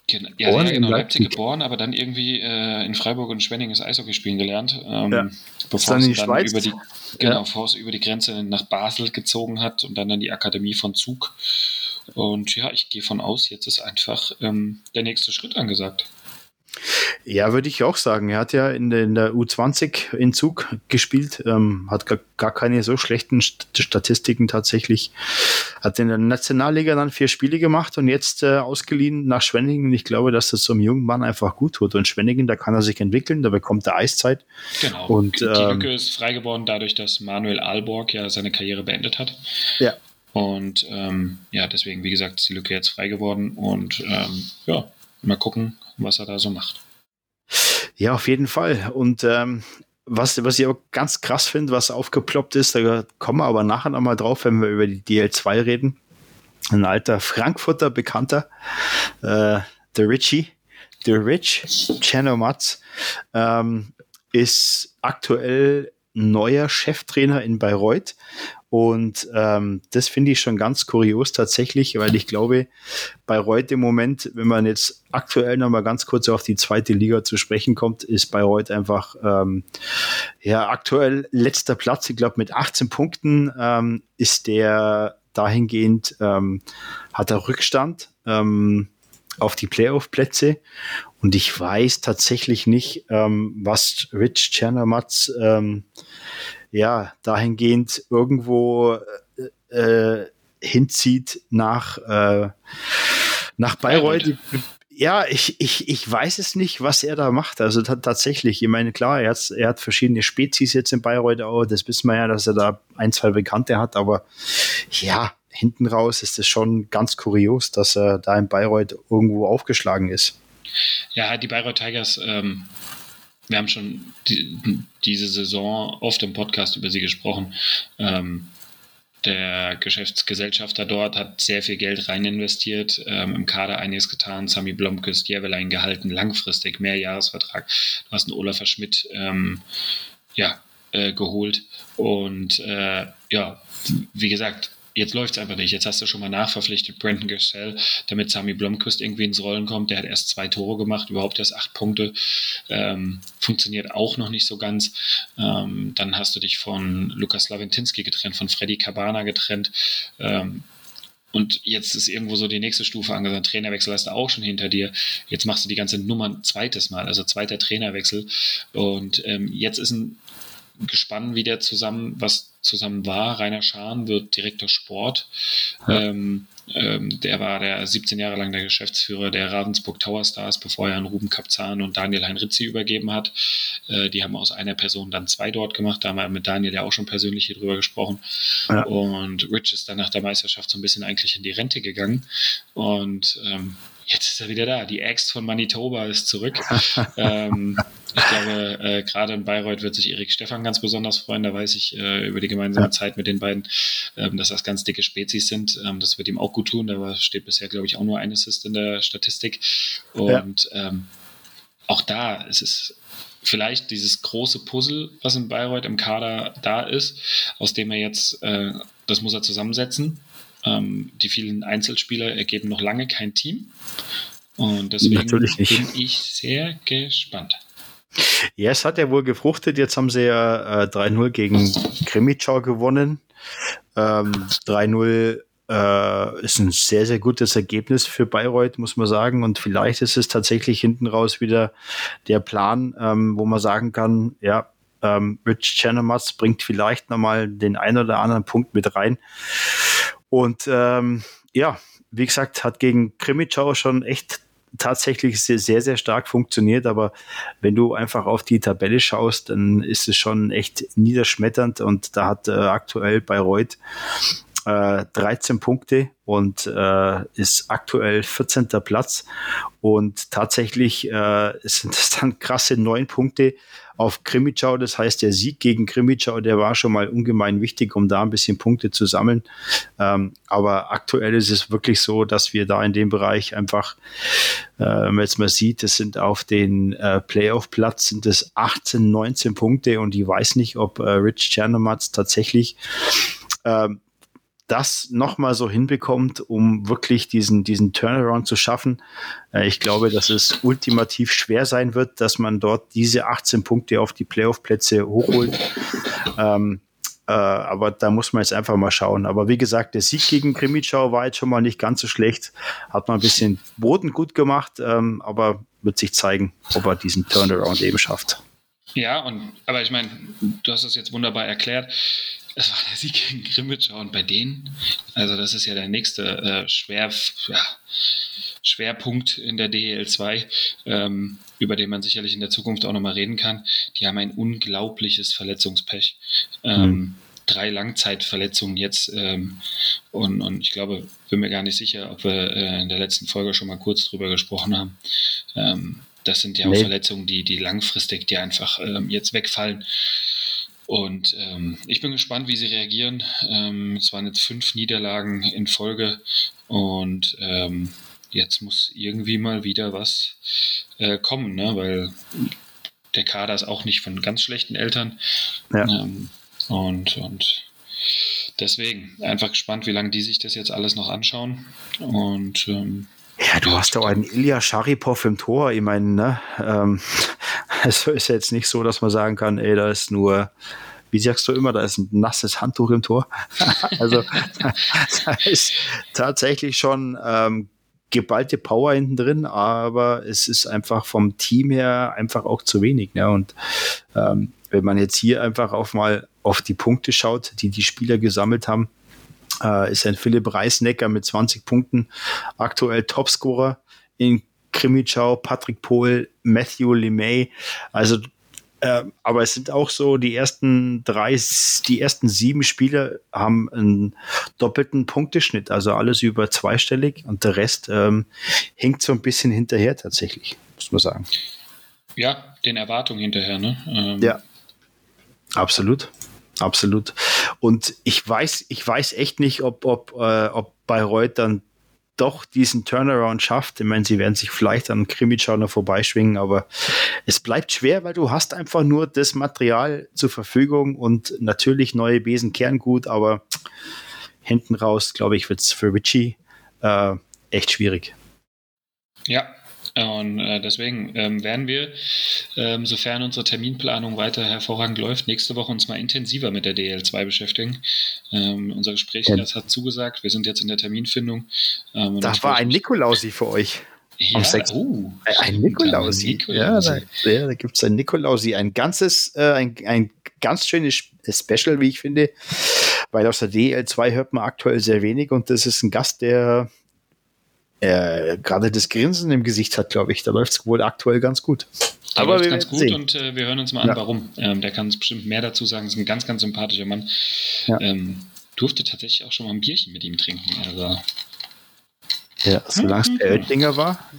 Gen ja, ja, genau, Leipzig. Leipzig. geboren, aber dann irgendwie äh, in Freiburg und Schwenningen das Eishockey spielen gelernt, ähm, ja. bevor es dann, dann über die, genau, ja. über die Grenze nach Basel gezogen hat und dann an die Akademie von Zug. Und ja, ich gehe von aus, jetzt ist einfach ähm, der nächste Schritt angesagt. Ja, würde ich auch sagen. Er hat ja in der, in der U20 in Zug gespielt, ähm, hat gar, gar, keine so schlechten Statistiken tatsächlich. Hat in der Nationalliga dann vier Spiele gemacht und jetzt äh, ausgeliehen nach Schwenningen. Ich glaube, dass das zum jungen Mann einfach gut tut. Und Schwenningen, da kann er sich entwickeln, da bekommt er Eiszeit. Genau. Und, die ähm, Lücke ist frei geworden dadurch, dass Manuel Aalborg ja seine Karriere beendet hat. Ja. Und ähm, ja, deswegen, wie gesagt, ist die Lücke jetzt frei geworden. Und ähm, ja, mal gucken, was er da so macht. Ja, auf jeden Fall. Und ähm, was, was ich auch ganz krass finde, was aufgeploppt ist, da kommen wir aber nachher nochmal drauf, wenn wir über die DL2 reden. Ein alter Frankfurter Bekannter, äh, der Richie, der Rich, Chano Matz, ähm, ist aktuell neuer Cheftrainer in Bayreuth und ähm, das finde ich schon ganz kurios tatsächlich, weil ich glaube, Bayreuth im Moment, wenn man jetzt aktuell noch mal ganz kurz auf die zweite Liga zu sprechen kommt, ist Bayreuth einfach ähm, ja aktuell letzter Platz. Ich glaube, mit 18 Punkten ähm, ist der dahingehend, ähm, hat er Rückstand. Ähm, auf die Playoff-Plätze. Und ich weiß tatsächlich nicht, ähm, was Rich Chernomatz ähm, ja, dahingehend irgendwo äh, äh, hinzieht nach, äh, nach Bayreuth. Ja, ich, ich, ich weiß es nicht, was er da macht. Also tatsächlich, ich meine, klar, er hat, er hat verschiedene Spezies jetzt in Bayreuth auch. Das wissen wir ja, dass er da ein, zwei Bekannte hat. Aber ja, hinten raus ist es schon ganz kurios, dass er da in Bayreuth irgendwo aufgeschlagen ist. Ja, die Bayreuth Tigers ähm, wir haben schon die, diese Saison oft im Podcast über sie gesprochen. Ähm, der Geschäftsgesellschafter dort hat sehr viel Geld rein investiert, ähm, im Kader einiges getan, Sami Blomqvist, Jävelein gehalten, langfristig, Mehrjahresvertrag. Du hast einen Olaf Schmidt ähm, ja, äh, geholt und äh, ja, wie gesagt, Jetzt läuft es einfach nicht. Jetzt hast du schon mal nachverpflichtet Brandon Gersell, damit Sami Blomqvist irgendwie ins Rollen kommt. Der hat erst zwei Tore gemacht, überhaupt erst acht Punkte. Ähm, funktioniert auch noch nicht so ganz. Ähm, dann hast du dich von Lukas Laventinski getrennt, von Freddy Cabana getrennt. Ähm, und jetzt ist irgendwo so die nächste Stufe angesagt. Trainerwechsel hast du auch schon hinter dir. Jetzt machst du die ganze Nummer ein zweites Mal, also zweiter Trainerwechsel. Und ähm, jetzt ist ein Gespann wieder zusammen, was zusammen war. Rainer Schahn wird Direktor Sport. Ja. Ähm, ähm, der war der 17 Jahre lang der Geschäftsführer der Ravensburg Tower Stars, bevor er an Ruben Kapzahn und Daniel Heinritzi übergeben hat. Äh, die haben aus einer Person dann zwei dort gemacht. Da haben wir mit Daniel ja auch schon persönlich hier drüber gesprochen. Ja. Und Rich ist dann nach der Meisterschaft so ein bisschen eigentlich in die Rente gegangen. Und ähm, jetzt ist er wieder da. Die Axt von Manitoba ist zurück. ähm, ich glaube, äh, gerade in Bayreuth wird sich Erik Stefan ganz besonders freuen. Da weiß ich äh, über die gemeinsame ja. Zeit mit den beiden, ähm, dass das ganz dicke Spezies sind. Ähm, das wird ihm auch gut tun. Da steht bisher, glaube ich, auch nur ein Assist in der Statistik. Und ja. ähm, auch da ist es vielleicht dieses große Puzzle, was in Bayreuth im Kader da ist, aus dem er jetzt, äh, das muss er zusammensetzen. Ähm, die vielen Einzelspieler ergeben noch lange kein Team. Und deswegen bin ich sehr gespannt. Ja, es hat ja wohl gefruchtet. Jetzt haben sie ja äh, 3-0 gegen Krimitschau gewonnen. Ähm, 3-0 äh, ist ein sehr, sehr gutes Ergebnis für Bayreuth, muss man sagen. Und vielleicht ist es tatsächlich hinten raus wieder der Plan, ähm, wo man sagen kann, ja, ähm, Rich Chenematz bringt vielleicht nochmal den einen oder anderen Punkt mit rein. Und ähm, ja, wie gesagt, hat gegen Krimitschau schon echt tatsächlich sehr, sehr, sehr stark funktioniert. Aber wenn du einfach auf die Tabelle schaust, dann ist es schon echt niederschmetternd. Und da hat äh, aktuell Bayreuth äh, 13 Punkte und äh, ist aktuell 14. Platz. Und tatsächlich äh, sind das dann krasse neun Punkte auf Krimitschau. Das heißt, der Sieg gegen Krimitschau, der war schon mal ungemein wichtig, um da ein bisschen Punkte zu sammeln. Ähm, aber aktuell ist es wirklich so, dass wir da in dem Bereich einfach, äh, wenn man jetzt mal sieht, das sind auf den äh, Playoff-Platz sind es 18, 19 Punkte und ich weiß nicht, ob äh, Rich Chernomatz tatsächlich ähm, das nochmal so hinbekommt, um wirklich diesen, diesen Turnaround zu schaffen. Äh, ich glaube, dass es ultimativ schwer sein wird, dass man dort diese 18 Punkte auf die Playoff-Plätze hochholt. ähm, äh, aber da muss man jetzt einfach mal schauen. Aber wie gesagt, der Sieg gegen Krimitschau war jetzt schon mal nicht ganz so schlecht. Hat man ein bisschen Boden gut gemacht, ähm, aber wird sich zeigen, ob er diesen Turnaround eben schafft. Ja, und aber ich meine, du hast es jetzt wunderbar erklärt. Das war der Sieg gegen Grimmitschau und bei denen, also das ist ja der nächste äh, Schwer, ja, Schwerpunkt in der DEL2, ähm, über den man sicherlich in der Zukunft auch nochmal reden kann. Die haben ein unglaubliches Verletzungspech. Ähm, mhm. Drei Langzeitverletzungen jetzt ähm, und, und ich glaube, bin mir gar nicht sicher, ob wir äh, in der letzten Folge schon mal kurz drüber gesprochen haben. Ähm, das sind ja auch nee. Verletzungen, die, die langfristig, die einfach ähm, jetzt wegfallen. Und ähm, ich bin gespannt, wie sie reagieren. Ähm, es waren jetzt fünf Niederlagen in Folge und ähm, jetzt muss irgendwie mal wieder was äh, kommen, ne? weil der Kader ist auch nicht von ganz schlechten Eltern. Ja. Ähm, und, und deswegen einfach gespannt, wie lange die sich das jetzt alles noch anschauen. Und ähm, ja, du hast ja auch einen Ilya Sharipov im Tor. Ich meine, ne? Ähm, also ist jetzt nicht so, dass man sagen kann, ey, da ist nur, wie sagst du immer, da ist ein nasses Handtuch im Tor. also da ist tatsächlich schon ähm, geballte Power hinten drin, aber es ist einfach vom Team her einfach auch zu wenig. Ne? Und ähm, wenn man jetzt hier einfach auch mal auf die Punkte schaut, die die Spieler gesammelt haben, äh, ist ein Philipp Reisnecker mit 20 Punkten aktuell Topscorer in Krimitschau, Patrick Pohl, Matthew LeMay. Also äh, aber es sind auch so, die ersten drei, die ersten sieben Spieler haben einen doppelten Punkteschnitt, also alles über zweistellig und der Rest ähm, hinkt so ein bisschen hinterher tatsächlich, muss man sagen. Ja, den Erwartungen hinterher, ne? Ähm. Ja, absolut. Absolut. Und ich weiß, ich weiß echt nicht, ob, ob, äh, ob Bayreuth dann doch diesen Turnaround schafft. Ich meine, sie werden sich vielleicht an Krimic noch vorbeischwingen, aber es bleibt schwer, weil du hast einfach nur das Material zur Verfügung und natürlich neue Besen Kerngut, aber hinten raus, glaube ich, wird es für Richie äh, echt schwierig. Ja, und äh, deswegen ähm, werden wir, ähm, sofern unsere Terminplanung weiter hervorragend läuft, nächste Woche uns mal intensiver mit der DL2 beschäftigen. Ähm, unser Gesprächsgast ja. hat zugesagt, wir sind jetzt in der Terminfindung. Ähm, da war ein Nikolausi für euch. Ja, oh, ein Nikolausi. Nikolausi. Ja, da, ja, gibt es ein Nikolausi. Ein ganzes, äh, ein, ein ganz schönes Special, wie ich finde, weil aus der DL2 hört man aktuell sehr wenig und das ist ein Gast, der äh, gerade das Grinsen im Gesicht hat, glaube ich. Da läuft es wohl aktuell ganz gut. Da Aber läuft ganz gut sehen. und äh, wir hören uns mal an, ja. warum. Ähm, der kann uns bestimmt mehr dazu sagen. Ist ein ganz, ganz sympathischer Mann. Ja. Ähm, durfte tatsächlich auch schon mal ein Bierchen mit ihm trinken. Also, ja, solange es der Oettinger war,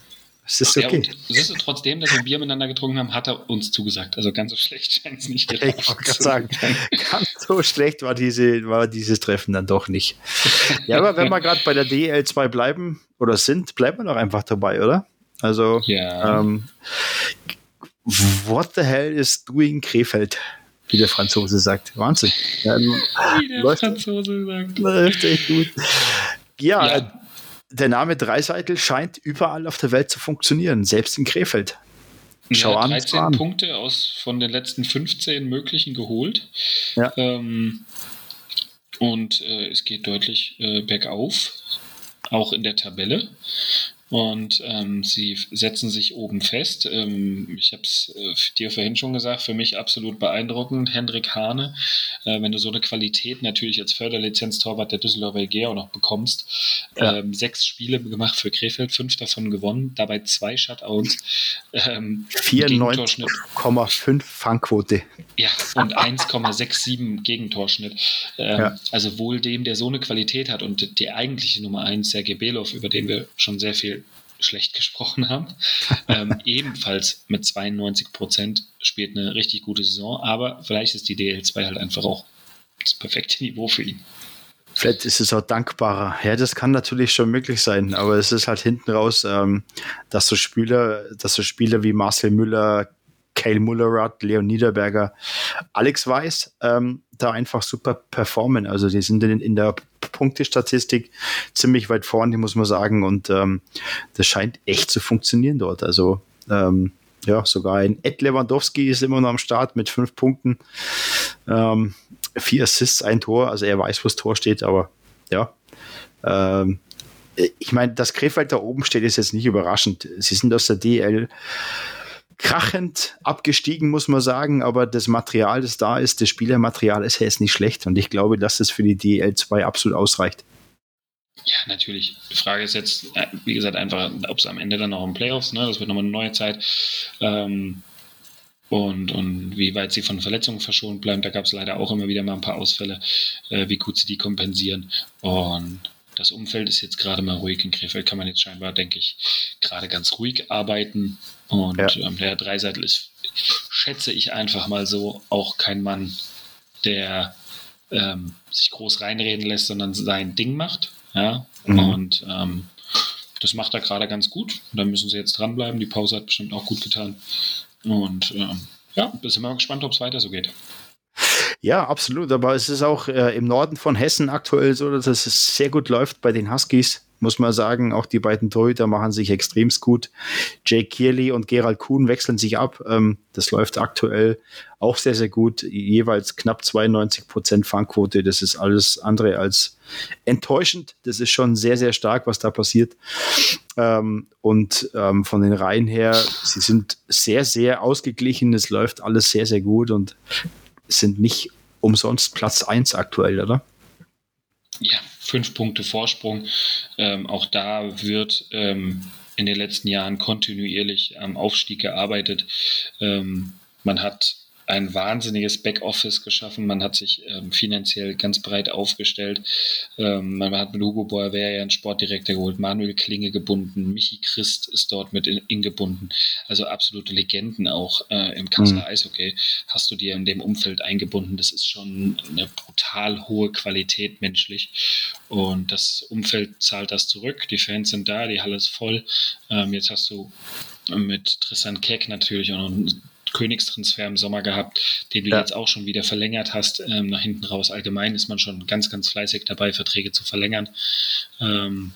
es ist okay. Ja, siehst du, trotzdem, dass wir Bier miteinander getrunken haben, hat er uns zugesagt. Also ganz so schlecht scheint es nicht. Ich wollte sagen, ganz so schlecht war, diese, war dieses Treffen dann doch nicht. Ja, aber wenn wir gerade bei der DL2 bleiben oder sind, bleiben wir doch einfach dabei, oder? Also, ja. ähm, what the hell is doing Krefeld? Wie der Franzose sagt. Wahnsinn. Ja, wie der läuft, Franzose sagt. Läuft echt gut. ja. ja der Name Dreiseitel scheint überall auf der Welt zu funktionieren, selbst in Krefeld. Schau ja, 13 an. Punkte aus von den letzten 15 möglichen geholt. Ja. Ähm, und äh, es geht deutlich äh, bergauf, auch in der Tabelle und ähm, sie setzen sich oben fest. Ähm, ich habe es äh, dir vorhin schon gesagt, für mich absolut beeindruckend. Hendrik Hane, äh, wenn du so eine Qualität natürlich als Förderlizenztorwart der Düsseldorfer EG auch noch bekommst. Ja. Ähm, sechs Spiele gemacht für Krefeld, fünf davon gewonnen, dabei zwei Shutouts. Ähm, 94,5 Fangquote. Ja, und 1,67 Gegentorschnitt. Ähm, ja. Also wohl dem, der so eine Qualität hat und die eigentliche Nummer eins, Sergei Belov, über den wir schon sehr viel schlecht gesprochen haben. ähm, ebenfalls mit 92 Prozent spielt eine richtig gute Saison, aber vielleicht ist die DL2 halt einfach auch das perfekte Niveau für ihn. Vielleicht ist es auch dankbarer. Ja, das kann natürlich schon möglich sein, aber es ist halt hinten raus, ähm, dass so Spieler, dass so Spieler wie Marcel Müller, Kyle Mullerath, Leon Niederberger, Alex Weiß ähm, da einfach super performen. Also die sind in, in der Punktestatistik ziemlich weit vorne, muss man sagen. Und ähm, das scheint echt zu funktionieren dort. Also ähm, ja, sogar ein Ed Lewandowski ist immer noch am Start mit fünf Punkten. Ähm, vier Assists, ein Tor. Also er weiß, wo das Tor steht, aber ja. Ähm, ich meine, dass Krefeld da oben steht, ist jetzt nicht überraschend. Sie sind aus der DL krachend abgestiegen, muss man sagen, aber das Material, das da ist, das Spielermaterial ist jetzt nicht schlecht und ich glaube, dass das für die DL2 absolut ausreicht. Ja, natürlich. Die Frage ist jetzt, äh, wie gesagt, einfach, ob es am Ende dann noch im Playoffs, ne, das wird nochmal eine neue Zeit, ähm, und, und wie weit sie von Verletzungen verschont bleiben. Da gab es leider auch immer wieder mal ein paar Ausfälle, äh, wie gut sie die kompensieren. Und das Umfeld ist jetzt gerade mal ruhig. In Krefeld kann man jetzt scheinbar, denke ich, gerade ganz ruhig arbeiten. Und ja. ähm, der Dreiseitel ist, schätze ich einfach mal so, auch kein Mann, der ähm, sich groß reinreden lässt, sondern sein Ding macht. Ja? Mhm. Und ähm, das macht er gerade ganz gut. Und da müssen sie jetzt dranbleiben. Die Pause hat bestimmt auch gut getan. Und ähm, ja, sind wir mal gespannt, ob es weiter so geht. Ja, absolut. Aber es ist auch äh, im Norden von Hessen aktuell so, dass es sehr gut läuft bei den Huskies muss man sagen. Auch die beiden Torhüter machen sich extremst gut. Jake Kierley und Gerald Kuhn wechseln sich ab. Ähm, das läuft aktuell auch sehr, sehr gut. Jeweils knapp 92 Prozent Fangquote. Das ist alles andere als enttäuschend. Das ist schon sehr, sehr stark, was da passiert. Ähm, und ähm, von den Reihen her, sie sind sehr, sehr ausgeglichen. Es läuft alles sehr, sehr gut und sind nicht umsonst Platz 1 aktuell, oder? Ja, fünf Punkte Vorsprung. Ähm, auch da wird ähm, in den letzten Jahren kontinuierlich am Aufstieg gearbeitet. Ähm, man hat ein wahnsinniges Backoffice geschaffen. Man hat sich ähm, finanziell ganz breit aufgestellt. Ähm, man hat mit Hugo Boerwer ja einen Sportdirektor geholt, Manuel Klinge gebunden, Michi Christ ist dort mit in, in gebunden. Also absolute Legenden auch äh, im Kasseler mhm. Eishockey hast du dir in dem Umfeld eingebunden. Das ist schon eine brutal hohe Qualität menschlich. Und das Umfeld zahlt das zurück. Die Fans sind da, die Halle ist voll. Ähm, jetzt hast du mit Tristan Keck natürlich auch noch einen Königstransfer im Sommer gehabt, den du ja. jetzt auch schon wieder verlängert hast, ähm, nach hinten raus. Allgemein ist man schon ganz, ganz fleißig dabei, Verträge zu verlängern. Ähm,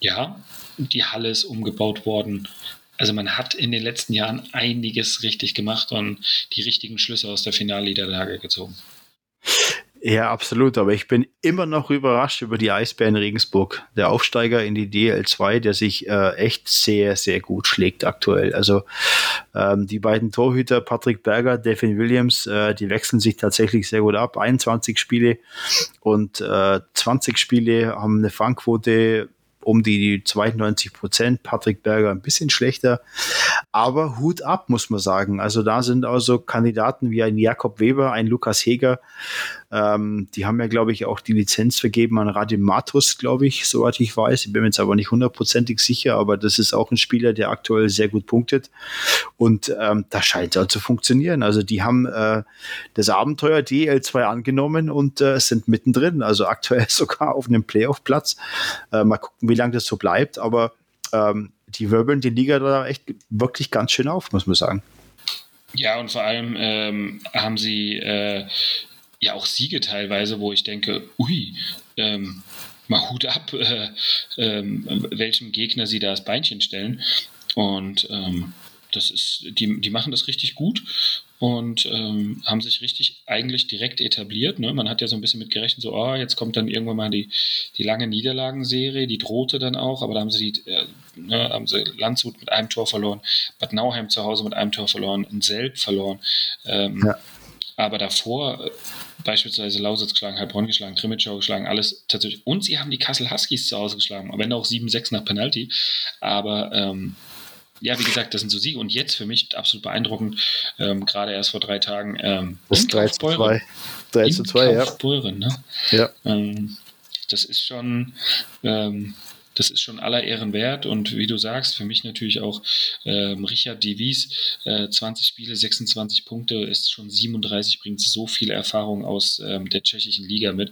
ja, die Halle ist umgebaut worden. Also man hat in den letzten Jahren einiges richtig gemacht und die richtigen Schlüsse aus der Finalniederlage gezogen. Ja, absolut. Aber ich bin immer noch überrascht über die Eisbären Regensburg. Der Aufsteiger in die DL2, der sich äh, echt sehr, sehr gut schlägt aktuell. Also ähm, die beiden Torhüter, Patrick Berger, Devin Williams, äh, die wechseln sich tatsächlich sehr gut ab. 21 Spiele und äh, 20 Spiele haben eine Fangquote um die 92 Prozent. Patrick Berger ein bisschen schlechter. Aber Hut ab, muss man sagen. Also da sind also Kandidaten wie ein Jakob Weber, ein Lukas Heger, ähm, die haben ja, glaube ich, auch die Lizenz vergeben an Radim Matus, glaube ich, soweit ich weiß. Ich bin mir jetzt aber nicht hundertprozentig sicher, aber das ist auch ein Spieler, der aktuell sehr gut punktet. Und ähm, das scheint ja zu funktionieren. Also die haben äh, das Abenteuer DL2 angenommen und äh, sind mittendrin. Also aktuell sogar auf einem Playoff-Platz. Äh, mal gucken, wie lange das so bleibt. Aber ähm, die wirbeln die Liga da echt wirklich ganz schön auf, muss man sagen. Ja, und vor allem ähm, haben sie äh, ja auch Siege teilweise, wo ich denke, ui, ähm, mal Hut ab, äh, äh, welchem Gegner sie da das Beinchen stellen. Und ähm, das ist, die, die machen das richtig gut und ähm, haben sich richtig eigentlich direkt etabliert. Ne? Man hat ja so ein bisschen mit gerechnet, so, oh, jetzt kommt dann irgendwann mal die, die lange Niederlagenserie, die drohte dann auch, aber da haben sie, die, äh, ne, haben sie Landshut mit einem Tor verloren, Bad Nauheim zu Hause mit einem Tor verloren, in Selb verloren. Ähm, ja. Aber davor äh, beispielsweise Lausitz geschlagen, Heilbronn geschlagen, Krimitschau geschlagen, alles tatsächlich. Und sie haben die Kassel Huskies zu Hause geschlagen, am Ende auch 7-6 nach Penalty. Aber ähm, ja, wie gesagt, das sind so Siege. Und jetzt für mich absolut beeindruckend, ähm, gerade erst vor drei Tagen. Ähm, das 3 zu 2. 3 zu 2, ja. Ne? Ja. Ähm, das ist schon, ähm, das ist schon aller Ehren wert. Und wie du sagst, für mich natürlich auch ähm, Richard Devies, äh, 20 Spiele, 26 Punkte, ist schon 37, bringt so viel Erfahrung aus ähm, der tschechischen Liga mit.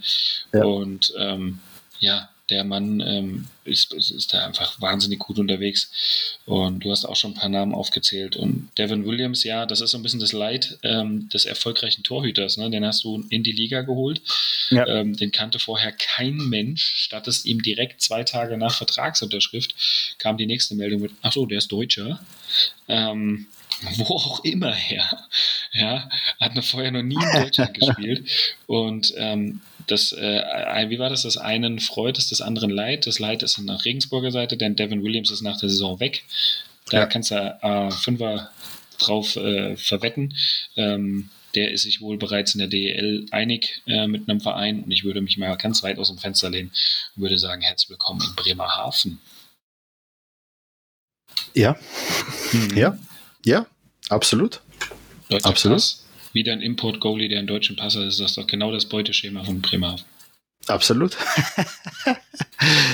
Ja. Und ähm, ja, der Mann ähm, ist, ist da einfach wahnsinnig gut unterwegs. Und du hast auch schon ein paar Namen aufgezählt. Und Devin Williams, ja, das ist so ein bisschen das Leid ähm, des erfolgreichen Torhüters. Ne? Den hast du in die Liga geholt. Ja. Ähm, den kannte vorher kein Mensch. Statt es ihm direkt zwei Tage nach Vertragsunterschrift kam die nächste Meldung mit, ach so, der ist Deutscher. Ähm, wo auch immer her. Ja, hat vorher noch nie in Deutschland gespielt. Und ähm, das, äh, wie war das? Das einen freut es, des anderen leid. Das Leid ist nach Regensburger Seite, denn Devin Williams ist nach der Saison weg. Da ja. kannst du äh, Fünfer drauf äh, verwetten. Ähm, der ist sich wohl bereits in der DEL einig äh, mit einem Verein und ich würde mich mal ganz weit aus dem Fenster lehnen und würde sagen, herzlich willkommen in Bremerhaven. Ja, mhm. ja, ja, absolut. Deutscher absolut. Pass, wieder ein Import-Goalie, der einen deutschen Pass hat, ist das doch genau das Beuteschema von Bremerhaven. Absolut.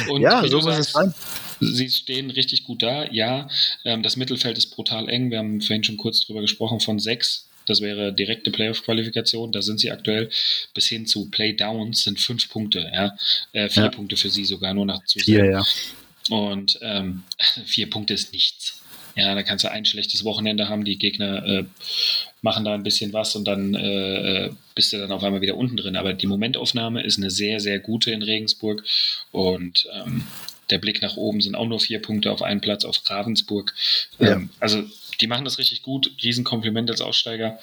und ja, so muss es sein. Sie stehen richtig gut da. Ja, ähm, das Mittelfeld ist brutal eng. Wir haben vorhin schon kurz drüber gesprochen von sechs. Das wäre direkte Playoff-Qualifikation. Da sind sie aktuell bis hin zu Playdowns sind fünf Punkte. Ja? Äh, vier ja. Punkte für sie sogar nur nach. Ja, ja. Und ähm, vier Punkte ist nichts. Ja, da kannst du ein schlechtes Wochenende haben, die Gegner äh, machen da ein bisschen was und dann äh, bist du dann auf einmal wieder unten drin. Aber die Momentaufnahme ist eine sehr, sehr gute in Regensburg und ähm, der Blick nach oben sind auch nur vier Punkte auf einen Platz auf Ravensburg. Ja. Ähm, also die machen das richtig gut. Riesenkompliment als Aussteiger.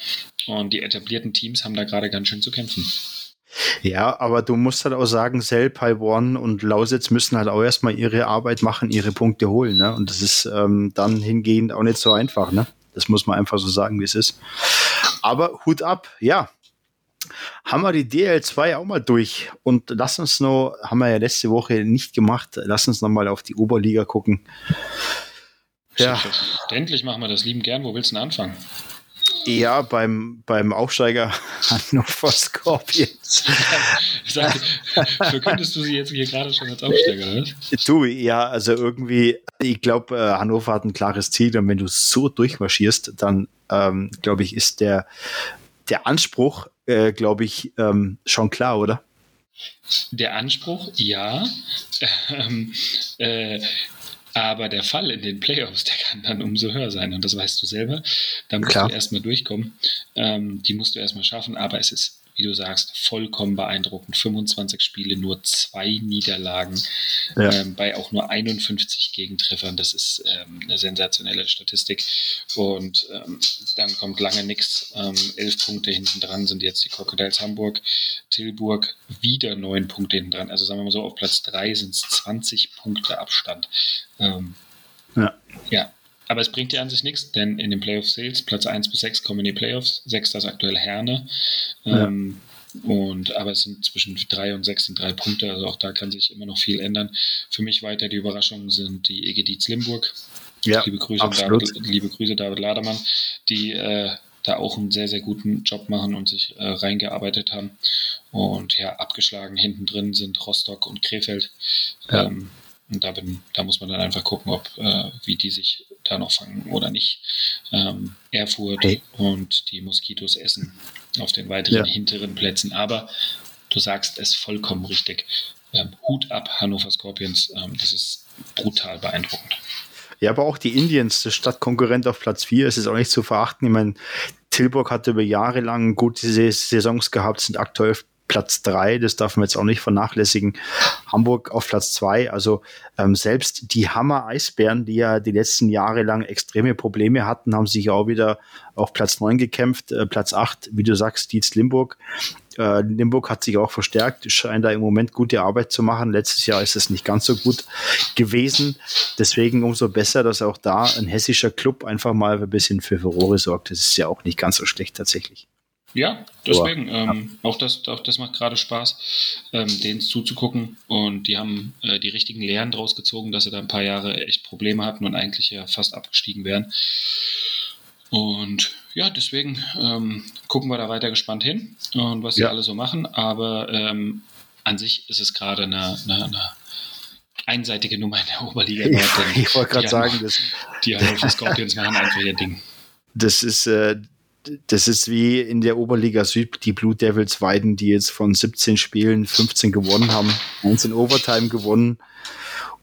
Und die etablierten Teams haben da gerade ganz schön zu kämpfen. Ja, aber du musst halt auch sagen, Selb, Heilbronn und Lausitz müssen halt auch erstmal ihre Arbeit machen, ihre Punkte holen. Ne? Und das ist ähm, dann hingehend auch nicht so einfach. Ne? Das muss man einfach so sagen, wie es ist. Aber Hut ab, ja. Haben wir die DL2 auch mal durch und lass uns noch, haben wir ja letzte Woche nicht gemacht, lass uns noch mal auf die Oberliga gucken. Ja. Selbstverständlich machen wir das lieben gern. Wo willst du denn anfangen? Ja, beim, beim Aufsteiger Hannover Scorpions. Sag, verkündest du sie jetzt hier gerade schon als Aufsteiger, oder? Du, ja, also irgendwie, ich glaube, äh, Hannover hat ein klares Ziel und wenn du so durchmarschierst, dann ähm, glaube ich, ist der, der Anspruch, äh, glaube ich, ähm, schon klar, oder? Der Anspruch, ja. Ähm, äh, aber der Fall in den Playoffs, der kann dann umso höher sein. Und das weißt du selber. Da musst Klar. du erstmal durchkommen. Ähm, die musst du erstmal schaffen. Aber es ist wie du sagst, vollkommen beeindruckend. 25 Spiele, nur zwei Niederlagen ja. ähm, bei auch nur 51 Gegentreffern. Das ist ähm, eine sensationelle Statistik. Und ähm, dann kommt lange nichts. Ähm, elf Punkte hinten dran sind jetzt die Crocodiles Hamburg. Tilburg wieder neun Punkte hinten dran. Also sagen wir mal so, auf Platz drei sind es 20 Punkte Abstand. Ähm, ja. ja, aber es bringt dir an sich nichts, denn in den Playoff Sales, Platz 1 bis 6 kommen in die Playoffs. 6 ist aktuell Herne. Ja. Ähm, und, aber es sind zwischen 3 und 6 sind drei Punkte, also auch da kann sich immer noch viel ändern. Für mich weiter die Überraschungen sind die EGDs Limburg. Ja, liebe, Grüße, David, liebe Grüße, David Ladermann, die äh, da auch einen sehr, sehr guten Job machen und sich äh, reingearbeitet haben. Und ja, abgeschlagen hinten drin sind Rostock und Krefeld. Ja. Ähm, und da, bin, da muss man dann einfach gucken, ob äh, wie die sich da noch fangen oder nicht. Ähm, Erfurt hey. und die Moskitos essen auf den weiteren ja. hinteren Plätzen. Aber du sagst es vollkommen richtig. Ähm, Hut ab, Hannover Scorpions. Ähm, das ist brutal beeindruckend. Ja, aber auch die Indians, der Stadtkonkurrent auf Platz 4, ist es auch nicht zu verachten. Ich meine, Tilburg hatte über Jahre lang gute Saisons gehabt, sind aktuell Platz drei, das darf man jetzt auch nicht vernachlässigen. Hamburg auf Platz zwei. Also ähm, selbst die Hammer Eisbären, die ja die letzten Jahre lang extreme Probleme hatten, haben sich auch wieder auf Platz neun gekämpft. Äh, Platz acht, wie du sagst, Dietz Limburg. Äh, Limburg hat sich auch verstärkt, scheint da im Moment gute Arbeit zu machen. Letztes Jahr ist es nicht ganz so gut gewesen. Deswegen umso besser, dass auch da ein hessischer Club einfach mal ein bisschen für Furore sorgt. Das ist ja auch nicht ganz so schlecht tatsächlich. Ja, deswegen. Ähm. Auch, das, auch das macht gerade Spaß, ähm, denen zuzugucken. Und die haben äh, die richtigen Lehren draus gezogen, dass sie da ein paar Jahre echt Probleme hatten und eigentlich ja fast abgestiegen wären. Und ja, deswegen ähm, gucken wir da weiter gespannt hin und was sie ja. alle so machen. Aber ähm, an sich ist es gerade eine, eine, eine einseitige Nummer in der Oberliga. Ja, ich wollte gerade sagen, das, die Hannover Scorpions machen einfach ihr Ding. Das ist, äh, das ist wie in der Oberliga Süd die Blue Devils Weiden, die jetzt von 17 Spielen 15 gewonnen haben, eins in Overtime gewonnen.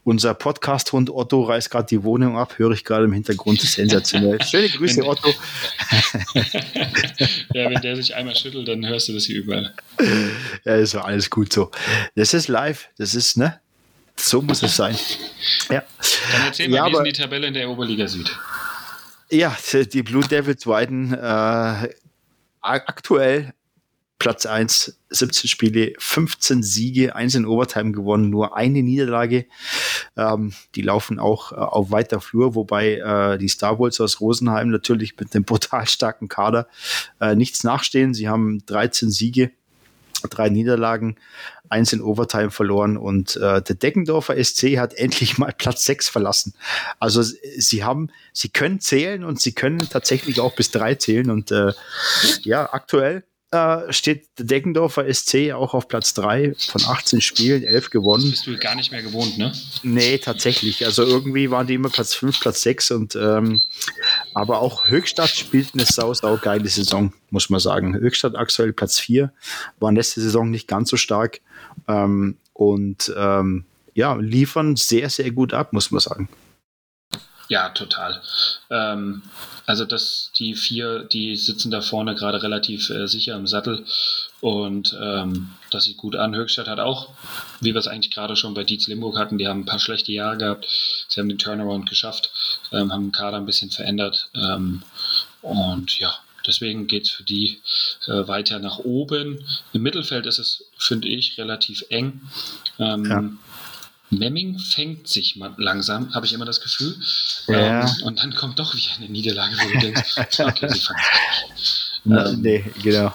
Unser Podcast-Hund Otto reißt gerade die Wohnung ab, höre ich gerade im Hintergrund. Sensationell. Schöne Grüße, Otto. ja, wenn der sich einmal schüttelt, dann hörst du das hier überall. Ja, ist alles gut so. Das ist live. Das ist, ne? So muss es sein. Ja. Dann erzähl mal, ja, wie ist die Tabelle in der Oberliga Süd? Ja, die Blue Devils Weiden äh, aktuell Platz 1, 17 Spiele, 15 Siege, 1 in Overtime gewonnen, nur eine Niederlage. Ähm, die laufen auch äh, auf weiter Flur, wobei äh, die Star Wars aus Rosenheim natürlich mit einem brutal starken Kader äh, nichts nachstehen. Sie haben 13 Siege, drei Niederlagen, eins in Overtime verloren und äh, der Deckendorfer SC hat endlich mal Platz sechs verlassen. Also sie haben, sie können zählen und sie können tatsächlich auch bis drei zählen und äh, ja, aktuell äh, steht der Deckendorfer SC auch auf Platz 3 von 18 Spielen, 11 gewonnen. Das bist du gar nicht mehr gewohnt, ne? Nee, tatsächlich. Also irgendwie waren die immer Platz 5, Platz 6 und ähm, aber auch Höchstadt spielt eine sau, sau geile Saison, muss man sagen. Höchstadt aktuell Platz 4, war letzte Saison nicht ganz so stark ähm, und ähm, ja, liefern sehr, sehr gut ab, muss man sagen. Ja, total. Ähm, also dass die vier, die sitzen da vorne gerade relativ äh, sicher im Sattel und ähm, das sieht gut an. Höchstadt hat auch, wie wir es eigentlich gerade schon bei Dietz Limburg hatten, die haben ein paar schlechte Jahre gehabt. Sie haben den Turnaround geschafft, ähm, haben den Kader ein bisschen verändert ähm, und ja, Deswegen geht es für die äh, weiter nach oben. Im Mittelfeld ist es, finde ich, relativ eng. Ähm, ja. Memming fängt sich langsam, habe ich immer das Gefühl. Ja. Ähm, und dann kommt doch wieder eine Niederlage, wo du denkst, okay, sie fangen ähm, Nee, genau.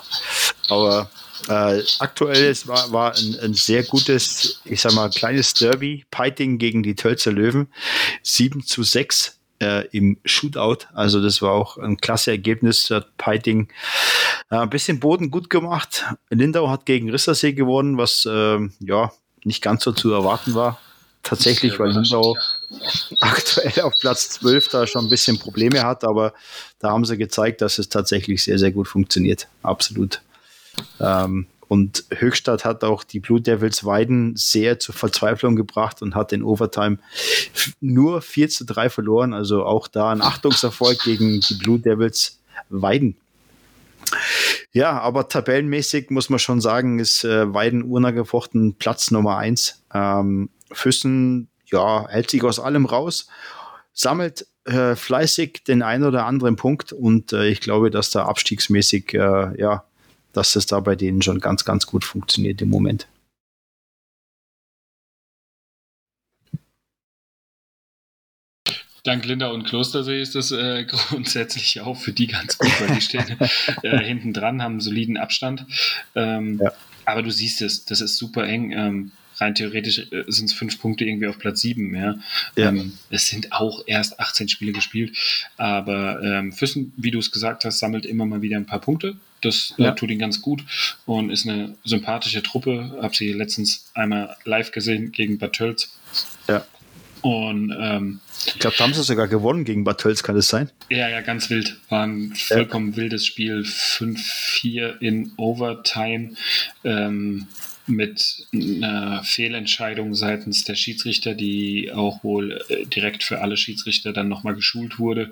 Aber äh, aktuell es war, war ein, ein, sehr gutes, ich sag mal, kleines Derby, Piting gegen die Tölzer Löwen. 7 zu 6 äh, im Shootout. Also das war auch ein klasse Ergebnis. Hat Peiting äh, ein bisschen Boden gut gemacht. Lindau hat gegen Rissersee gewonnen, was äh, ja nicht ganz so zu erwarten war. Tatsächlich, weil Lindau aktuell auf Platz 12 da schon ein bisschen Probleme hat, aber da haben sie gezeigt, dass es tatsächlich sehr, sehr gut funktioniert. Absolut. Ähm, und Höchstadt hat auch die Blue Devils Weiden sehr zur Verzweiflung gebracht und hat in Overtime nur 4 zu 3 verloren. Also auch da ein Achtungserfolg gegen die Blue Devils Weiden. Ja, aber tabellenmäßig muss man schon sagen, ist äh, Weiden urnergefochten Platz Nummer 1. Ähm, Füssen, ja, hält sich aus allem raus, sammelt äh, fleißig den einen oder anderen Punkt und äh, ich glaube, dass da abstiegsmäßig äh, ja dass es da bei denen schon ganz, ganz gut funktioniert im Moment. Dank Linda und Klostersee ist das äh, grundsätzlich auch für die ganz gut, weil die stehen äh, hinten dran, haben einen soliden Abstand. Ähm, ja. Aber du siehst es, das ist super eng. Ähm, rein theoretisch äh, sind es fünf Punkte irgendwie auf Platz sieben. Ja. ja. Ähm, es sind auch erst 18 Spiele gespielt. Aber ähm, Füssen, wie du es gesagt hast, sammelt immer mal wieder ein paar Punkte. Das ja. äh, tut ihn ganz gut und ist eine sympathische Truppe. Habe sie letztens einmal live gesehen gegen Bad Tölz. Ja. Und ähm, ich glaube, da haben sie sogar gewonnen gegen Bad Tölz, kann das sein? Ja, ja, ganz wild. War ein vollkommen ja. wildes Spiel. 5-4 in Overtime. Ähm, mit einer Fehlentscheidung seitens der Schiedsrichter, die auch wohl äh, direkt für alle Schiedsrichter dann nochmal geschult wurde,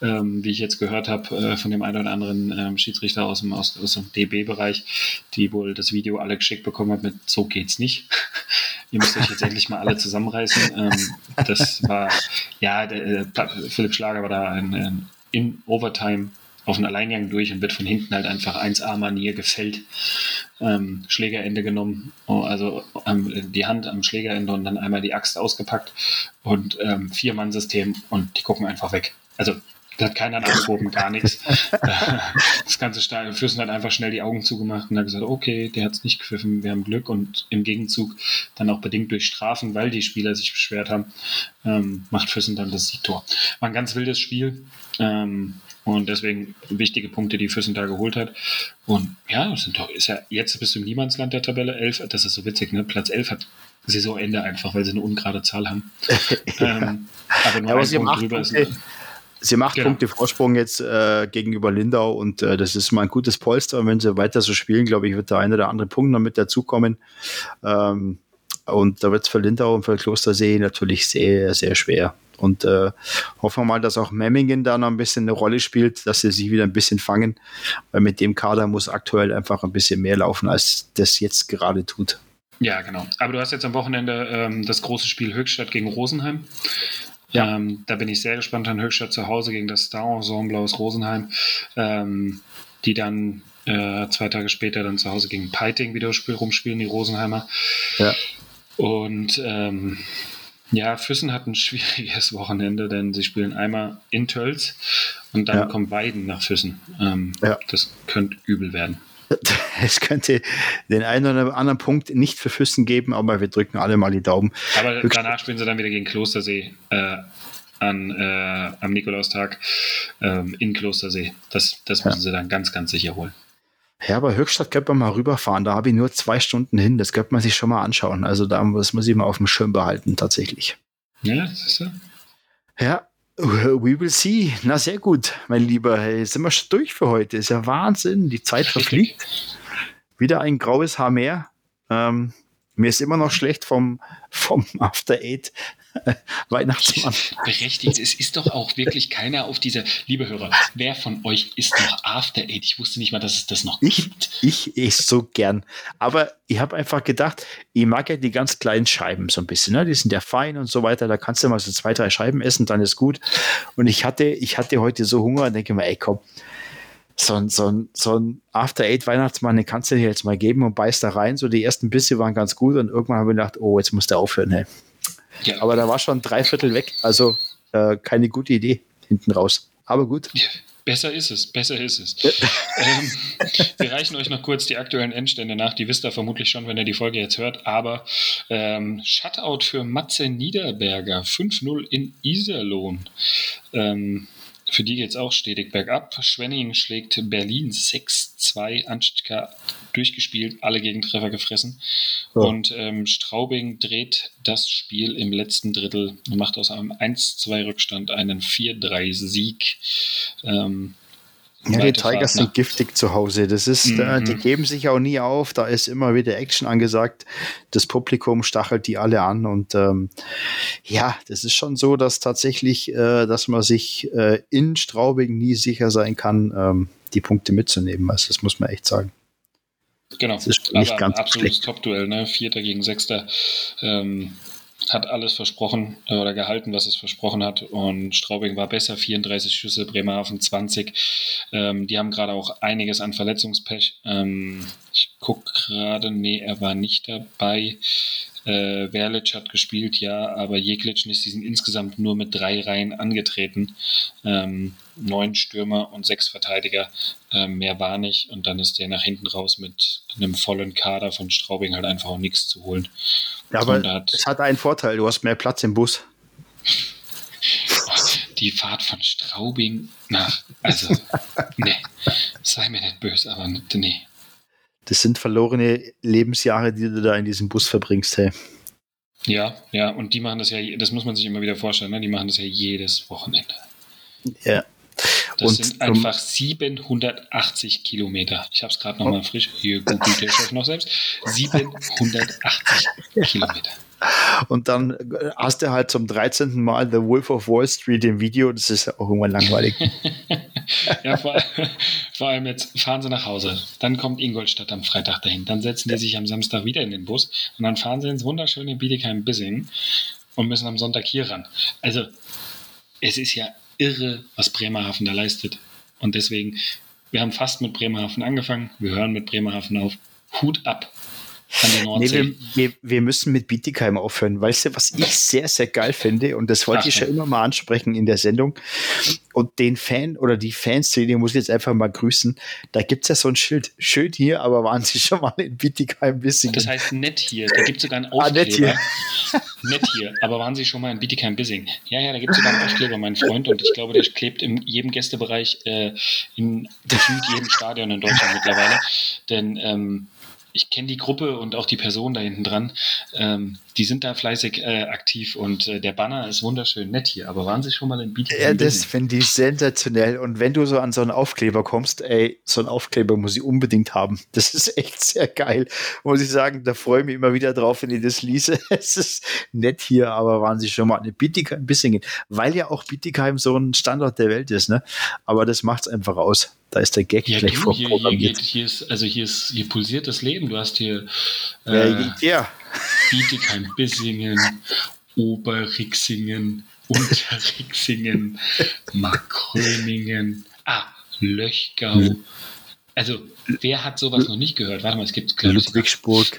ähm, wie ich jetzt gehört habe äh, von dem einen oder anderen ähm, Schiedsrichter aus dem, aus, aus dem DB-Bereich, die wohl das Video alle geschickt bekommen hat mit so geht's nicht. Ihr müsst euch jetzt endlich mal alle zusammenreißen. Ähm, das war, ja, der, äh, Philipp Schlager war da ein, ein in Overtime auf einen Alleingang durch und wird von hinten halt einfach 1A-Manier gefällt. Ähm, Schlägerende genommen, oh, also ähm, die Hand am Schlägerende und dann einmal die Axt ausgepackt und ähm, Vier-Mann-System und die gucken einfach weg. Also da hat keiner angehoben, gar nichts. das ganze Stadion Fürsten hat einfach schnell die Augen zugemacht und hat gesagt, okay, der hat es nicht gepfiffen, wir haben Glück und im Gegenzug dann auch bedingt durch Strafen, weil die Spieler sich beschwert haben, ähm, macht Füssen dann das Siegtor. War ein ganz wildes Spiel. Ähm, und deswegen wichtige Punkte, die Füssen da geholt hat. Und ja, sind doch, ist ja jetzt bis zum Niemandsland der Tabelle 11. Das ist so witzig, ne? Platz 11 hat Saisonende einfach, weil sie eine ungerade Zahl haben. ähm, aber nur ja, ein Punkt drüber ist. Sie macht genau. Punkte Vorsprung jetzt äh, gegenüber Lindau und äh, das ist mal ein gutes Polster. Und wenn sie weiter so spielen, glaube ich, wird der eine oder andere Punkt noch mit dazukommen. Ähm, und da wird es für Lindau und für Klostersee natürlich sehr, sehr schwer. Und äh, hoffen wir mal, dass auch Memmingen da noch ein bisschen eine Rolle spielt, dass sie sich wieder ein bisschen fangen, weil mit dem Kader muss aktuell einfach ein bisschen mehr laufen, als das jetzt gerade tut. Ja, genau. Aber du hast jetzt am Wochenende ähm, das große Spiel Höchstadt gegen Rosenheim. Ja. Ähm, da bin ich sehr gespannt an Höchstadt zu Hause gegen das Star-Ensemble aus Rosenheim, ähm, die dann äh, zwei Tage später dann zu Hause gegen Peiting wieder rumspielen, die Rosenheimer. Ja. Und ähm, ja, Füssen hat ein schwieriges Wochenende, denn sie spielen einmal in Tölz und dann ja. kommt Weiden nach Füssen. Ähm, ja. Das könnte übel werden. Es könnte den einen oder anderen Punkt nicht für Füssen geben, aber wir drücken alle mal die Daumen. Aber danach spielen sie dann wieder gegen Klostersee äh, an, äh, am Nikolaustag ähm, in Klostersee. Das, das müssen ja. sie dann ganz, ganz sicher holen. Ja, aber Höchstadt könnte man mal rüberfahren. Da habe ich nur zwei Stunden hin. Das könnte man sich schon mal anschauen. Also da muss man sich mal auf dem Schirm behalten, tatsächlich. Ja, das ist so. Ja, we will see. Na, sehr gut, mein Lieber. Hey, sind wir schon durch für heute. Ist ja Wahnsinn. Die Zeit verfliegt. Wieder ein graues Haar mehr. Ähm, mir ist immer noch schlecht vom, vom After Eight Weihnachtsmann. Berechtigt. Es ist doch auch wirklich keiner auf dieser, liebe Hörer, wer von euch ist noch After Eight? Ich wusste nicht mal, dass es das noch ich, gibt. Ich esse so gern. Aber ich habe einfach gedacht, ich mag ja die ganz kleinen Scheiben so ein bisschen. Ne? Die sind ja fein und so weiter. Da kannst du mal so zwei, drei Scheiben essen, dann ist gut. Und ich hatte, ich hatte heute so Hunger und denke mir, ey komm, so ein, so ein, so ein After Eight Weihnachtsmann, den kannst du dir jetzt mal geben und beißt da rein. So die ersten Bisse waren ganz gut und irgendwann habe ich gedacht, oh, jetzt muss der aufhören. Hey. Ja. Aber da war schon drei Viertel weg. Also äh, keine gute Idee hinten raus. Aber gut. Besser ist es, besser ist es. ähm, wir reichen euch noch kurz die aktuellen Endstände nach. Die wisst ihr vermutlich schon, wenn ihr die Folge jetzt hört. Aber ähm, Shutout für Matze Niederberger, 5-0 in Iserlohn. Ähm, für die geht es auch stetig bergab. Schwenning schlägt Berlin 6-2. Anstika durchgespielt, alle Gegentreffer gefressen. Ja. Und ähm, Straubing dreht das Spiel im letzten Drittel und macht aus einem 1-2 Rückstand einen 4-3-Sieg. Ähm, ja, die Tigers sind giftig zu Hause. Das ist, mhm. äh, die geben sich auch nie auf. Da ist immer wieder Action angesagt. Das Publikum stachelt die alle an. Und ähm, ja, das ist schon so, dass tatsächlich, äh, dass man sich äh, in Straubing nie sicher sein kann, ähm, die Punkte mitzunehmen. Also das muss man echt sagen. Genau, das ist nicht ganz absolutes Top-Duell, ne? Vierter gegen Sechster. Ähm, hat alles versprochen äh, oder gehalten, was es versprochen hat. Und Straubing war besser, 34 Schüsse, Bremerhaven 20. Ähm, die haben gerade auch einiges an Verletzungspech. Ähm, ich gucke gerade, nee, er war nicht dabei. Äh, Verlic hat gespielt, ja, aber Jeglic ist diesen insgesamt nur mit drei Reihen angetreten. Ähm, neun Stürmer und sechs Verteidiger, äh, mehr war nicht. Und dann ist der nach hinten raus mit einem vollen Kader von Straubing halt einfach auch nichts zu holen. Ja, aber hat, es hat einen Vorteil, du hast mehr Platz im Bus. Die Fahrt von Straubing nach, also, nee, sei mir nicht böse, aber nee. Das sind verlorene Lebensjahre, die du da in diesem Bus verbringst, hey. Ja, ja, und die machen das ja, das muss man sich immer wieder vorstellen, ne? die machen das ja jedes Wochenende. Ja. Das und sind einfach 780 Kilometer. Ich habe es gerade nochmal frisch. Hier googelt der Chef noch selbst. 780 Kilometer. Und dann hast du halt zum 13. Mal The Wolf of Wall Street im Video. Das ist ja auch irgendwann langweilig. ja, vor, vor, allem jetzt fahren sie nach Hause. Dann kommt Ingolstadt am Freitag dahin. Dann setzen die sich am Samstag wieder in den Bus. Und dann fahren sie ins wunderschöne Bietigheim-Bissing und müssen am Sonntag hier ran. Also, es ist ja irre, was Bremerhaven da leistet. Und deswegen, wir haben fast mit Bremerhaven angefangen, wir hören mit Bremerhaven auf. Hut ab an der Nordsee. Nee, wir, wir, wir, müssen mit Bietigheim aufhören. Weißt du, was ich sehr, sehr geil finde, und das wollte Ach, ich schon immer mal ansprechen in der Sendung, und den Fan oder die Fanszene muss ich jetzt einfach mal grüßen. Da gibt es ja so ein Schild. Schön hier, aber waren Sie schon mal in Bietigheim Bissingen? Das heißt nett hier. Da gibt es sogar einen Aufkleber. Ah, nett hier. nett hier, aber waren Sie schon mal in Bietigheim Bissingen? Ja, ja, da gibt es sogar einen Aufkleber, mein Freund. Und ich glaube, der klebt in jedem Gästebereich äh, in gefühlt jedem Stadion in Deutschland mittlerweile. Denn ähm, ich kenne die Gruppe und auch die Person da hinten dran. Ähm, die sind da fleißig äh, aktiv und äh, der Banner ist wunderschön nett hier. Aber waren Sie schon mal in BTC? Ja, das finde ich sensationell. Und wenn du so an so einen Aufkleber kommst, ey, so einen Aufkleber muss ich unbedingt haben. Das ist echt sehr geil. Muss ich sagen, da freue ich mich immer wieder drauf, wenn ich das lese. es ist nett hier, aber waren Sie schon mal in Bietigheim, Bissingen? Weil ja auch Bietigheim so ein Standort der Welt ist, ne? Aber das macht es einfach aus. Da ist der Gag ja, gleich du, vorprogrammiert. Hier, hier, ist, also hier ist, hier pulsiert das Leben. Du hast hier äh, ja, ja. Bietigheim-Bissingen, Oberrixingen, Unterrixingen, Markgröningen, ah, Löchgau. Also, wer hat sowas noch nicht gehört? Warte mal, es gibt Ludwigsburg.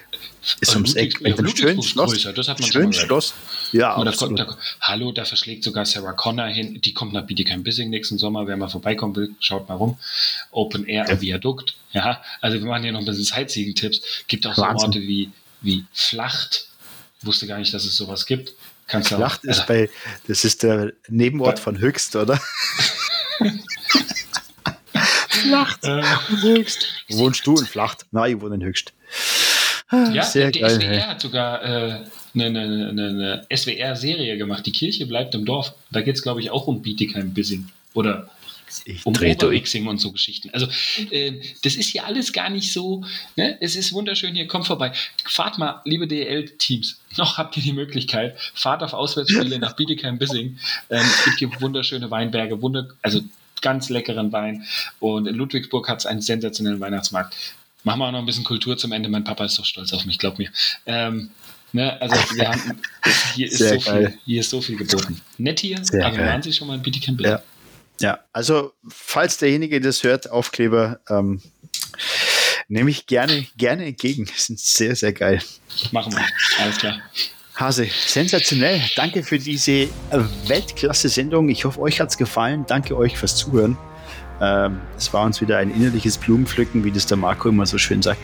Ist ums Eck. Ja, Ludwigsburg ist größer, das hat man schön Schloss. Ja, da kommt, da, hallo, da verschlägt sogar Sarah Connor hin. Die kommt nach Bietigheim-Bissing nächsten Sommer. Wer mal vorbeikommen will, schaut mal rum. Open Air am Viadukt. Ja, also wir machen hier noch ein bisschen Sightseeing-Tipps. Gibt auch Wahnsinn. so Orte wie, wie Flacht. Wusste gar nicht, dass es sowas gibt. Kannst Flacht auch, ist also, bei, das ist der Nebenort bei, von Höchst, oder? Flacht. Äh, Höchst. Wohnst du in Flacht? Nein, ich wohne in Höchst. Ja, Sehr der, geil, SWR hey. hat sogar äh, eine, eine, eine SWR-Serie gemacht, Die Kirche bleibt im Dorf. Da geht es, glaube ich, auch um Bietigheim-Bissing. Oder ich um Oberrixing und so Geschichten. Also äh, das ist hier alles gar nicht so. Ne? Es ist wunderschön hier. Kommt vorbei. Fahrt mal, liebe DL-Teams. Noch habt ihr die Möglichkeit. Fahrt auf Auswärtsspiele nach Bietigheim-Bissing. Ähm, es gibt hier wunderschöne Weinberge, wunder, also ganz leckeren Wein. Und in Ludwigsburg hat es einen sensationellen Weihnachtsmarkt. Machen wir auch noch ein bisschen Kultur zum Ende. Mein Papa ist so stolz auf mich, glaub mir. Ähm, ne, also wir haben, hier, ist so viel, hier ist so viel geboten. Nett hier, Sehr aber waren Sie schon mal in Bietigheim? Ja. ja, also falls derjenige das hört, Aufkleber, ähm, nehme ich gerne, gerne entgegen. Das sind sehr, sehr geil. Machen wir. Alles klar. Hase, sensationell. Danke für diese Weltklasse-Sendung. Ich hoffe, euch hat es gefallen. Danke euch fürs Zuhören. Ähm, es war uns wieder ein innerliches Blumenpflücken, wie das der Marco immer so schön sagt.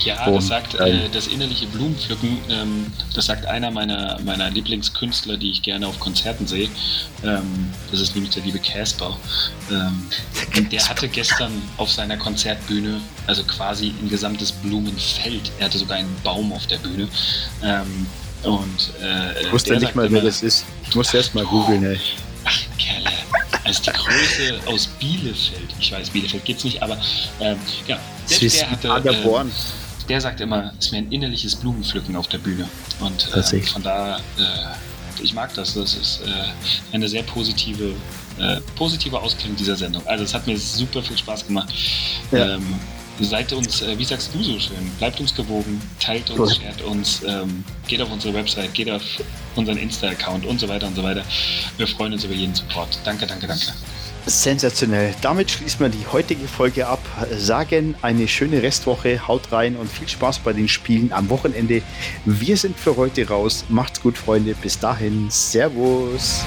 Ja, das sagt äh, das innerliche Blumenpflücken, ähm, das sagt einer meiner, meiner Lieblingskünstler, die ich gerne auf Konzerten sehe. Ähm, das ist nämlich der liebe Casper. Ähm, und der hatte gestern auf seiner Konzertbühne, also quasi ein gesamtes Blumenfeld. Er hatte sogar einen Baum auf der Bühne. Und, äh, ich wusste nicht mal, wer das ist. Ich musste erst mal googeln, ey. Ach, Kerle. Also die Größe aus Bielefeld. Ich weiß, Bielefeld geht's nicht, aber ähm, ja, selbst der hatte. Äh, der sagt immer, es ist mir ein innerliches Blumenpflücken auf der Bühne. Und äh, von da, äh, ich mag das. Das ist äh, eine sehr positive, äh, positive Ausklang dieser Sendung. Also es hat mir super viel Spaß gemacht. Ja. Ähm, seid uns, äh, wie sagst du so schön, bleibt uns gewogen, teilt uns, cool. shared uns, ähm, geht auf unsere Website, geht auf unseren Insta-Account und so weiter und so weiter. Wir freuen uns über jeden Support. Danke, danke, danke. Sensationell. Damit schließen wir die heutige Folge ab. Sagen eine schöne Restwoche, haut rein und viel Spaß bei den Spielen am Wochenende. Wir sind für heute raus. Macht's gut, Freunde. Bis dahin. Servus.